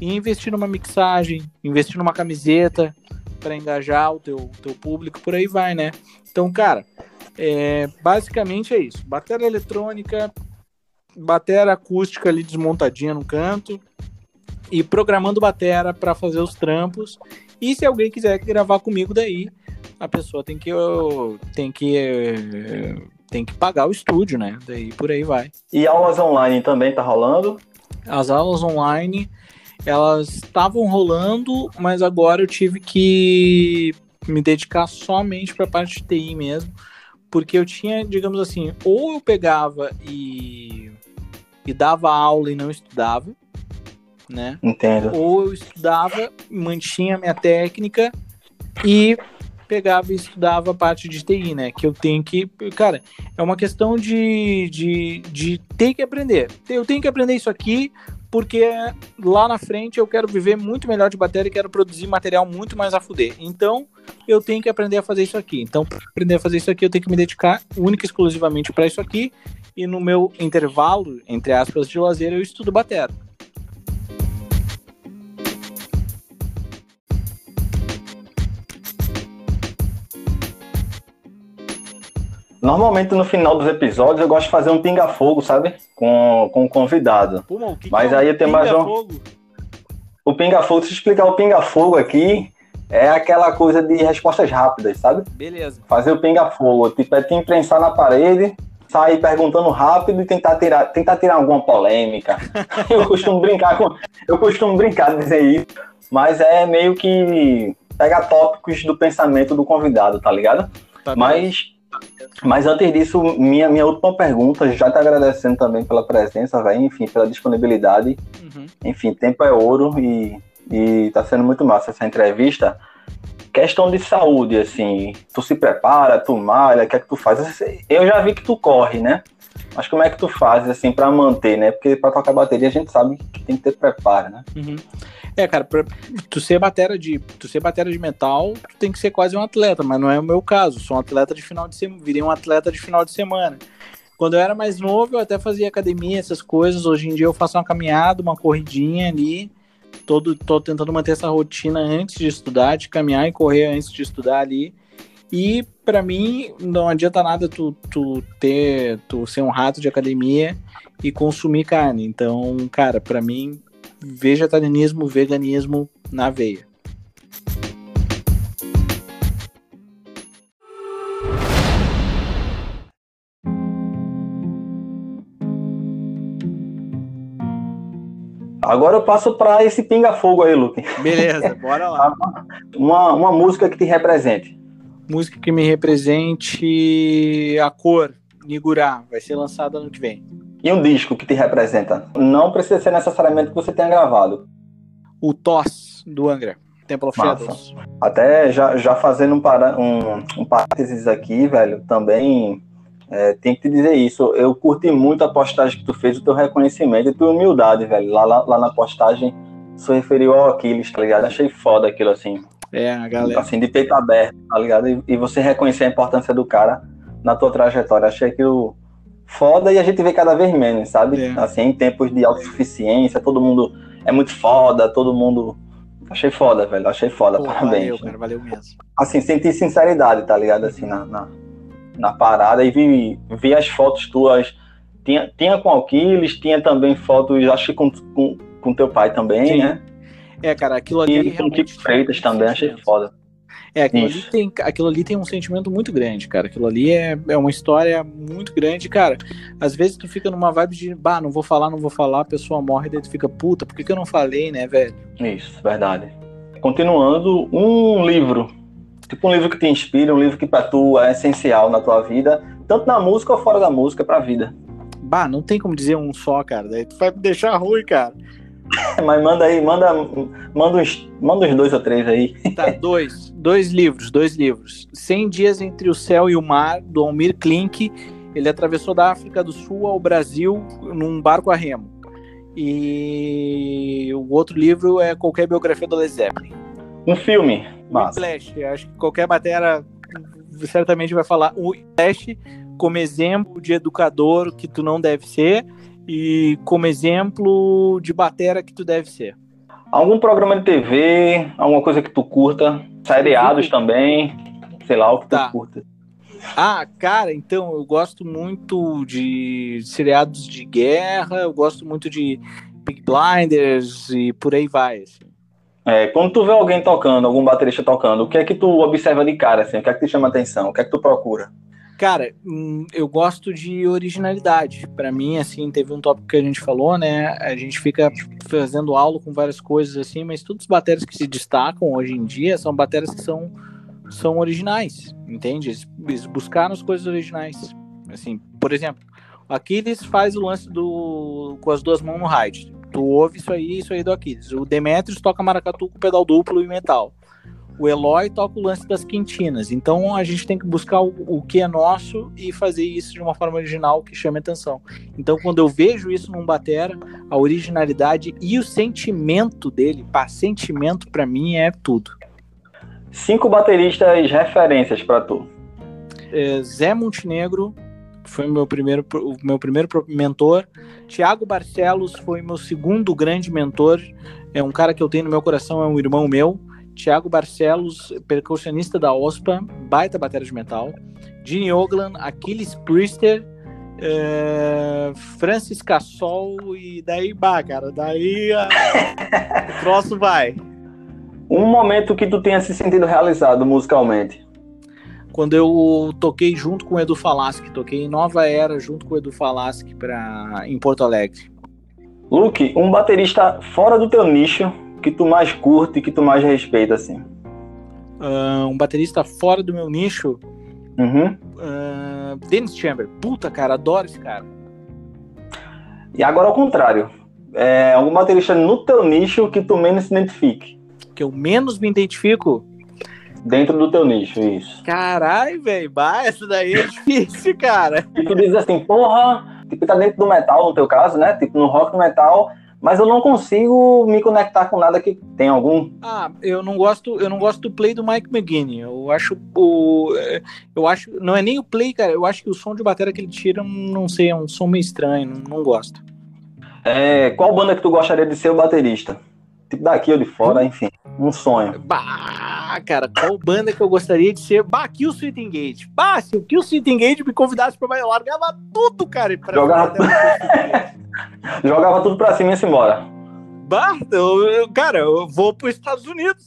e investir numa mixagem, investir numa camiseta para engajar o teu, teu público, por aí vai, né? Então, cara, é, basicamente é isso. Batera eletrônica, batera acústica ali desmontadinha no canto e programando batera para fazer os trampos. E se alguém quiser gravar comigo daí, a pessoa tem que tem que tem que pagar o estúdio, né? Daí por aí vai. E aulas online também tá rolando? As aulas online elas estavam rolando, mas agora eu tive que me dedicar somente para a parte de TI mesmo, porque eu tinha, digamos assim, ou eu pegava e, e dava aula e não estudava, né? Entendo. Ou eu estudava, mantinha minha técnica e pegava e estudava a parte de TI, né? Que eu tenho que. Cara, é uma questão de, de, de ter que aprender. Eu tenho que aprender isso aqui, porque lá na frente eu quero viver muito melhor de bateria e quero produzir material muito mais a fuder. Então, eu tenho que aprender a fazer isso aqui. Então, para aprender a fazer isso aqui, eu tenho que me dedicar única e exclusivamente para isso aqui. E no meu intervalo, entre aspas, de lazer, eu estudo bateria. Normalmente no final dos episódios eu gosto de fazer um pinga-fogo, sabe? Com, com o convidado. Pô, mano, que Mas que é aí eu tenho mais um. O pinga-fogo, se explicar o pinga-fogo aqui, é aquela coisa de respostas rápidas, sabe? Beleza. Fazer o pinga-fogo, tipo, é te imprensar na parede, sair perguntando rápido e tentar tirar, tentar tirar alguma polêmica. eu costumo brincar com. Eu costumo brincar de dizer isso, mas é meio que pegar tópicos do pensamento do convidado, tá ligado? Tá mas. Mas antes disso, minha, minha última pergunta, já te agradecendo também pela presença, véio, enfim, pela disponibilidade. Uhum. Enfim, tempo é ouro e, e tá sendo muito massa essa entrevista. Questão de saúde, assim, tu se prepara, tu malha, o que é que tu faz? Eu já vi que tu corre, né? Mas como é que tu fazes, assim, para manter, né? Porque para tocar bateria a gente sabe que tem que ter preparo, né? Uhum. É, cara, pra tu ser batera de, tu ser batera de metal, tu tem que ser quase um atleta, mas não é o meu caso. Sou um atleta de final de semana, virei um atleta de final de semana. Quando eu era mais novo, eu até fazia academia, essas coisas. Hoje em dia eu faço uma caminhada, uma corridinha ali. Todo, tô tentando manter essa rotina antes de estudar, de caminhar e correr antes de estudar ali. E para mim não adianta nada tu, tu ter, tu ser um rato de academia e consumir carne. Então, cara, para mim vegetarianismo, veganismo na veia. Agora eu passo para esse pinga-fogo aí, Luke. Beleza, bora lá. uma, uma música que te represente. Música que me represente a cor, Nigurá, vai ser lançada ano que vem. E um disco que te representa? Não precisa ser necessariamente que você tenha gravado. O Toss, do Angra. Temple of Massa. Shadows. Até já, já fazendo um, para, um, um parênteses aqui, velho, também é, tem que te dizer isso. Eu curti muito a postagem que tu fez, o teu reconhecimento e tua humildade, velho. Lá, lá, lá na postagem, se referiu ao Aquiles, tá ligado? Achei foda aquilo assim. É, a galera. Assim, de peito aberto, tá ligado? E, e você reconhecer a importância do cara na tua trajetória. Achei aquilo foda e a gente vê cada vez menos, sabe? É. Assim, em tempos de autossuficiência, todo mundo é muito foda, todo mundo. Achei foda, velho. Achei foda, Pô, parabéns. valeu, cara, valeu mesmo. Assim, senti sinceridade, tá ligado? Assim, na, na, na parada e vi, vi as fotos tuas. Tinha, tinha com Alquiles, tinha também fotos, acho que com, com, com teu pai também, Sim. né? É, cara, aquilo ali. E com o realmente Kiko Freitas também, achei foda. É, aquilo ali, tem, aquilo ali tem um sentimento muito grande, cara. Aquilo ali é, é uma história muito grande, cara. Às vezes tu fica numa vibe de, bah, não vou falar, não vou falar, a pessoa morre, daí tu fica, puta, por que, que eu não falei, né, velho? Isso, verdade. Continuando, um livro. Tipo um livro que te inspira, um livro que pra tu é essencial na tua vida, tanto na música ou fora da música, pra vida. Bah, não tem como dizer um só, cara. Daí tu vai me deixar ruim, cara. Mas manda aí, manda, manda, uns, manda uns dois ou três aí. Tá, dois. Dois livros, dois livros. 100 Dias Entre o Céu e o Mar, do Almir Klink. Ele atravessou da África do Sul ao Brasil num barco a remo. E o outro livro é qualquer biografia do Led Zeppelin. Um filme. Massa. Whiplash, acho que qualquer matéria certamente vai falar o Whiplash como exemplo de educador que tu não deve ser e como exemplo de batera que tu deve ser. Algum programa de TV, alguma coisa que tu curta, seriados também, sei lá o que Tá. tu curta. Ah, cara, então eu gosto muito de seriados de guerra, eu gosto muito de Big Blinders e por aí vai. assim. É, quando tu vê alguém tocando, algum baterista tocando, o que é que tu observa de cara, assim? O que é que te chama atenção? O que é que tu procura? Cara, hum, eu gosto de originalidade. Pra mim, assim, teve um tópico que a gente falou, né? A gente fica fazendo aula com várias coisas assim, mas todos os bateras que se destacam hoje em dia são bateras que são, são originais, entende? Eles, buscaram as coisas originais. Assim, por exemplo, Aquiles faz o lance do com as duas mãos no ride. Tu ouve isso aí, isso aí do Aquiles. O Demetrius toca maracatu com pedal duplo e metal o Eloy toca o lance das quintinas. Então a gente tem que buscar o, o que é nosso e fazer isso de uma forma original que chame atenção. Então quando eu vejo isso num batera, a originalidade e o sentimento dele, pá, sentimento pra mim é tudo. Cinco bateristas referências pra tu. É, Zé Montenegro foi o meu primeiro, o meu primeiro mentor. Tiago Barcelos foi meu segundo grande mentor. É um cara que eu tenho no meu coração, é um irmão meu. Tiago Barcelos, percussionista da OSPA, baita bateria de metal. Gene Oglan, Aquiles Priester, é, Francis Cassol e daí, bah, cara, daí ah, o troço vai. Um momento que tu tenha se sentido realizado musicalmente. quando eu toquei junto com o Edu Falaschi, toquei em Nova Era junto com o Edu Falaschi pra, em Porto Alegre. Luke, um baterista fora do teu nicho que tu mais curte e que tu mais respeita, assim. Ah, um baterista fora do meu nicho, Uhum. ah, Dennis Chamber. Puta, cara, adoro esse cara. E agora ao contrário. É, algum baterista no teu nicho que tu menos se identifique. Que eu menos me identifico. Dentro do teu nicho, isso. Caralho, velho, essa daí é difícil, cara. E tu diz assim, porra, tipo, tá dentro do metal no teu caso, né? Tipo, no rock no metal, mas eu não consigo me conectar com nada que tem algum. Ah, eu não gosto, eu não gosto do play do Mike McGuinness. Eu acho o eh, eu acho, não é nem o play, cara, eu acho que o som de bateria que ele tira, não sei, é um som meio estranho, não, não gosto. É, qual banda que tu gostaria de ser o baterista? Tipo, daqui ou de fora, enfim. Um sonho. Bah, cara, qual banda que eu gostaria de ser? Bah, Kill Sweet Engage. Bah, se o Kill Sweet Engage me convidasse pra eu largava tudo, cara. Pra Jogava Jogava tudo pra cima e ia embora. Bah, eu, eu- cara, eu vou pros Estados Unidos.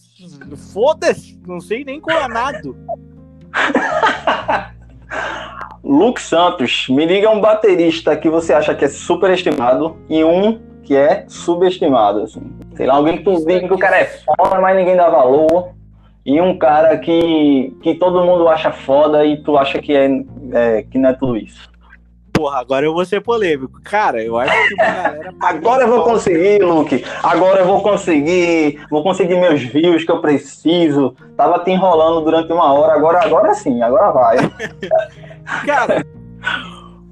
Foda-se, não sei nem qual é nado. Luke Santos, me liga um baterista que você acha que é super estimado e um que é subestimado, assim. Sei lá, alguém que tu diga que o cara é foda, mas ninguém dá valor. E um cara que, que todo mundo acha foda e tu acha que, é, é que não é tudo isso. Porra, agora eu vou ser polêmico. Cara, eu acho que. Agora eu vou conseguir, Luke. Agora eu vou conseguir. Vou conseguir meus views que eu preciso. Tava te enrolando durante uma hora. Agora, agora sim, agora vai. Cara,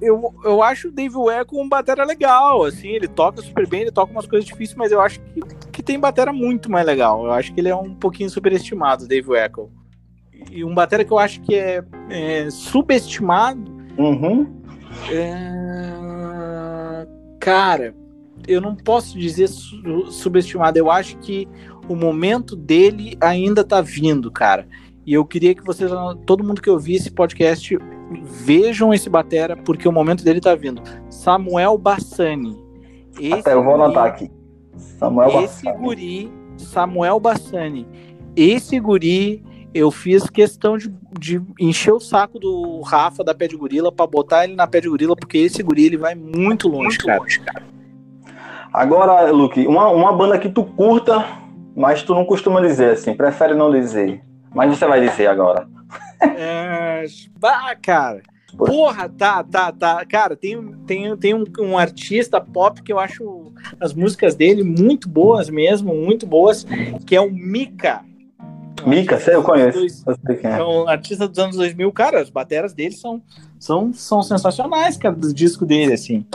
eu, eu acho o Dave Echo um batera legal, assim, ele toca super bem, ele toca umas coisas difíceis, mas eu acho que, que tem batera muito mais legal. Eu acho que ele é um pouquinho superestimado, Dave Echo. E um batera que eu acho que é, é subestimado. Uhum. É... Cara, eu não posso dizer su subestimado. Eu acho que o momento dele ainda tá vindo, cara. E eu queria que vocês, todo mundo que ouvir esse podcast, vejam esse batera, porque o momento dele tá vindo. Samuel Bassani. Esse Até eu vou anotar aqui. Samuel esse Bassani. guri, Samuel Bassani. Esse guri, eu fiz questão de, de encher o saco do Rafa da Pé de Gorila pra botar ele na Pé de Gorila, porque esse guri ele vai muito longe, muito cara. Longe, cara. Agora, Luke, uma, uma banda que tu curta, mas tu não costuma dizer assim, prefere não dizer. Mas você vai dizer agora. É, bah, cara. Porra, tá, tá, tá. Cara, tem, tem, tem um, um, artista pop que eu acho as músicas dele muito boas mesmo, muito boas, que é o Mika. Mika, sei, eu conheço. Dois, eu sei é. é um artista dos anos 2000, cara, as bateras dele são, são, são sensacionais, cara, do disco dele, assim.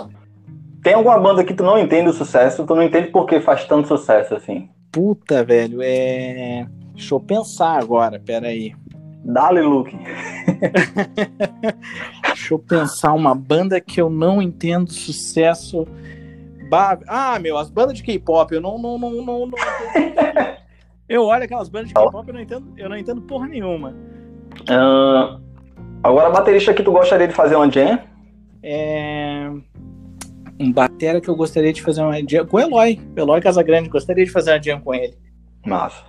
Tem alguma banda que tu não entende o sucesso, tu não entende por que faz tanto sucesso, assim? Puta, velho, é... Deixa eu pensar agora, peraí. Dale, Luke. Deixa eu pensar uma banda que eu não entendo sucesso. Ah, meu, as bandas de K-pop, eu não, não, não, não, não Eu olho aquelas bandas de K-pop, eu não entendo, eu não entendo porra nenhuma. Uh, agora, baterista que tu gostaria de fazer uma jam? É um batera que eu gostaria de fazer uma jam com o Eloy. Eloy Casagrande, gostaria de fazer uma jam com ele. Massa.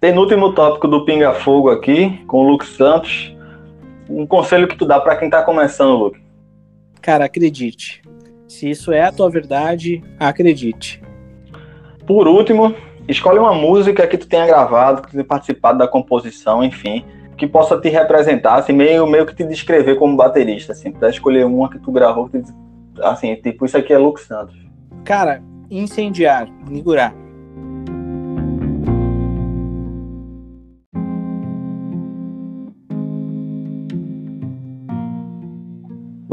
Penúltimo tópico do Pinga Fogo aqui, com o Luke Santos. Um conselho que tu dá para quem tá começando, Luke? Cara, acredite. Se isso é a tua verdade, acredite. Por último, escolhe uma música que tu tenha gravado, que tu tenha participado da composição, enfim, que possa te representar, assim, meio, meio que te descrever como baterista, assim. Pra escolher uma que tu gravou, que, assim, tipo, isso aqui é Luke Santos. Cara, incendiar, Nigurar.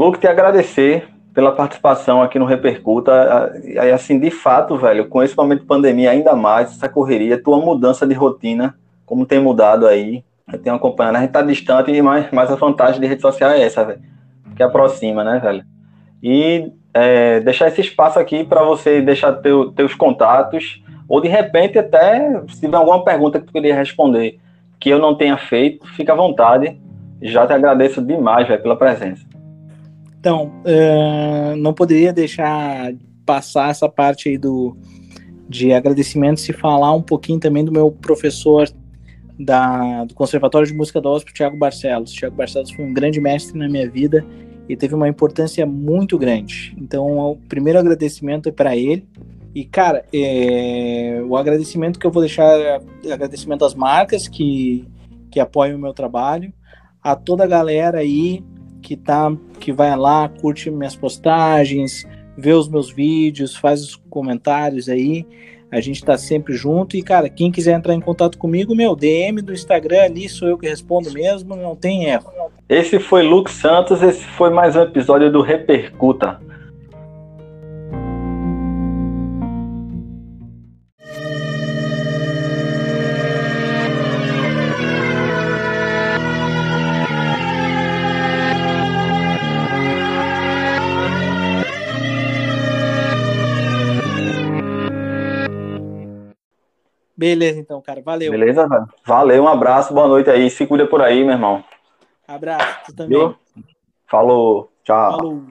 Luke, te agradecer pela participação aqui no Repercuta. Aí, assim, de fato, velho, com esse momento de pandemia, ainda mais, essa correria, tua mudança de rotina, como tem mudado aí, eu tenho acompanhado. A gente tá distante, mas, mas a vantagem de rede social é essa, velho, que aproxima, né, velho? E é, deixar esse espaço aqui para você deixar teu, teus contatos, ou de repente até, se tiver alguma pergunta que tu queria responder que eu não tenha feito, fica à vontade. Já te agradeço demais, velho, pela presença. Então, uh, não poderia deixar passar essa parte aí do, de agradecimento se falar um pouquinho também do meu professor da, do Conservatório de Música da USP, Tiago Barcelos. Tiago Barcelos foi um grande mestre na minha vida e teve uma importância muito grande. Então, o primeiro agradecimento é para ele. E, cara, é, o agradecimento que eu vou deixar é agradecimento às marcas que, que apoiam o meu trabalho, a toda a galera aí que tá, que vai lá, curte minhas postagens, vê os meus vídeos, faz os comentários aí. A gente tá sempre junto e, cara, quem quiser entrar em contato comigo, meu DM do Instagram ali sou eu que respondo mesmo, não tem erro. Esse foi Luke Santos, esse foi mais um episódio do Repercuta. Beleza, então, cara. Valeu. Beleza. Valeu, um abraço, boa noite aí. Se cuida por aí, meu irmão. Abraço, tu também. Falou, tchau. Falou.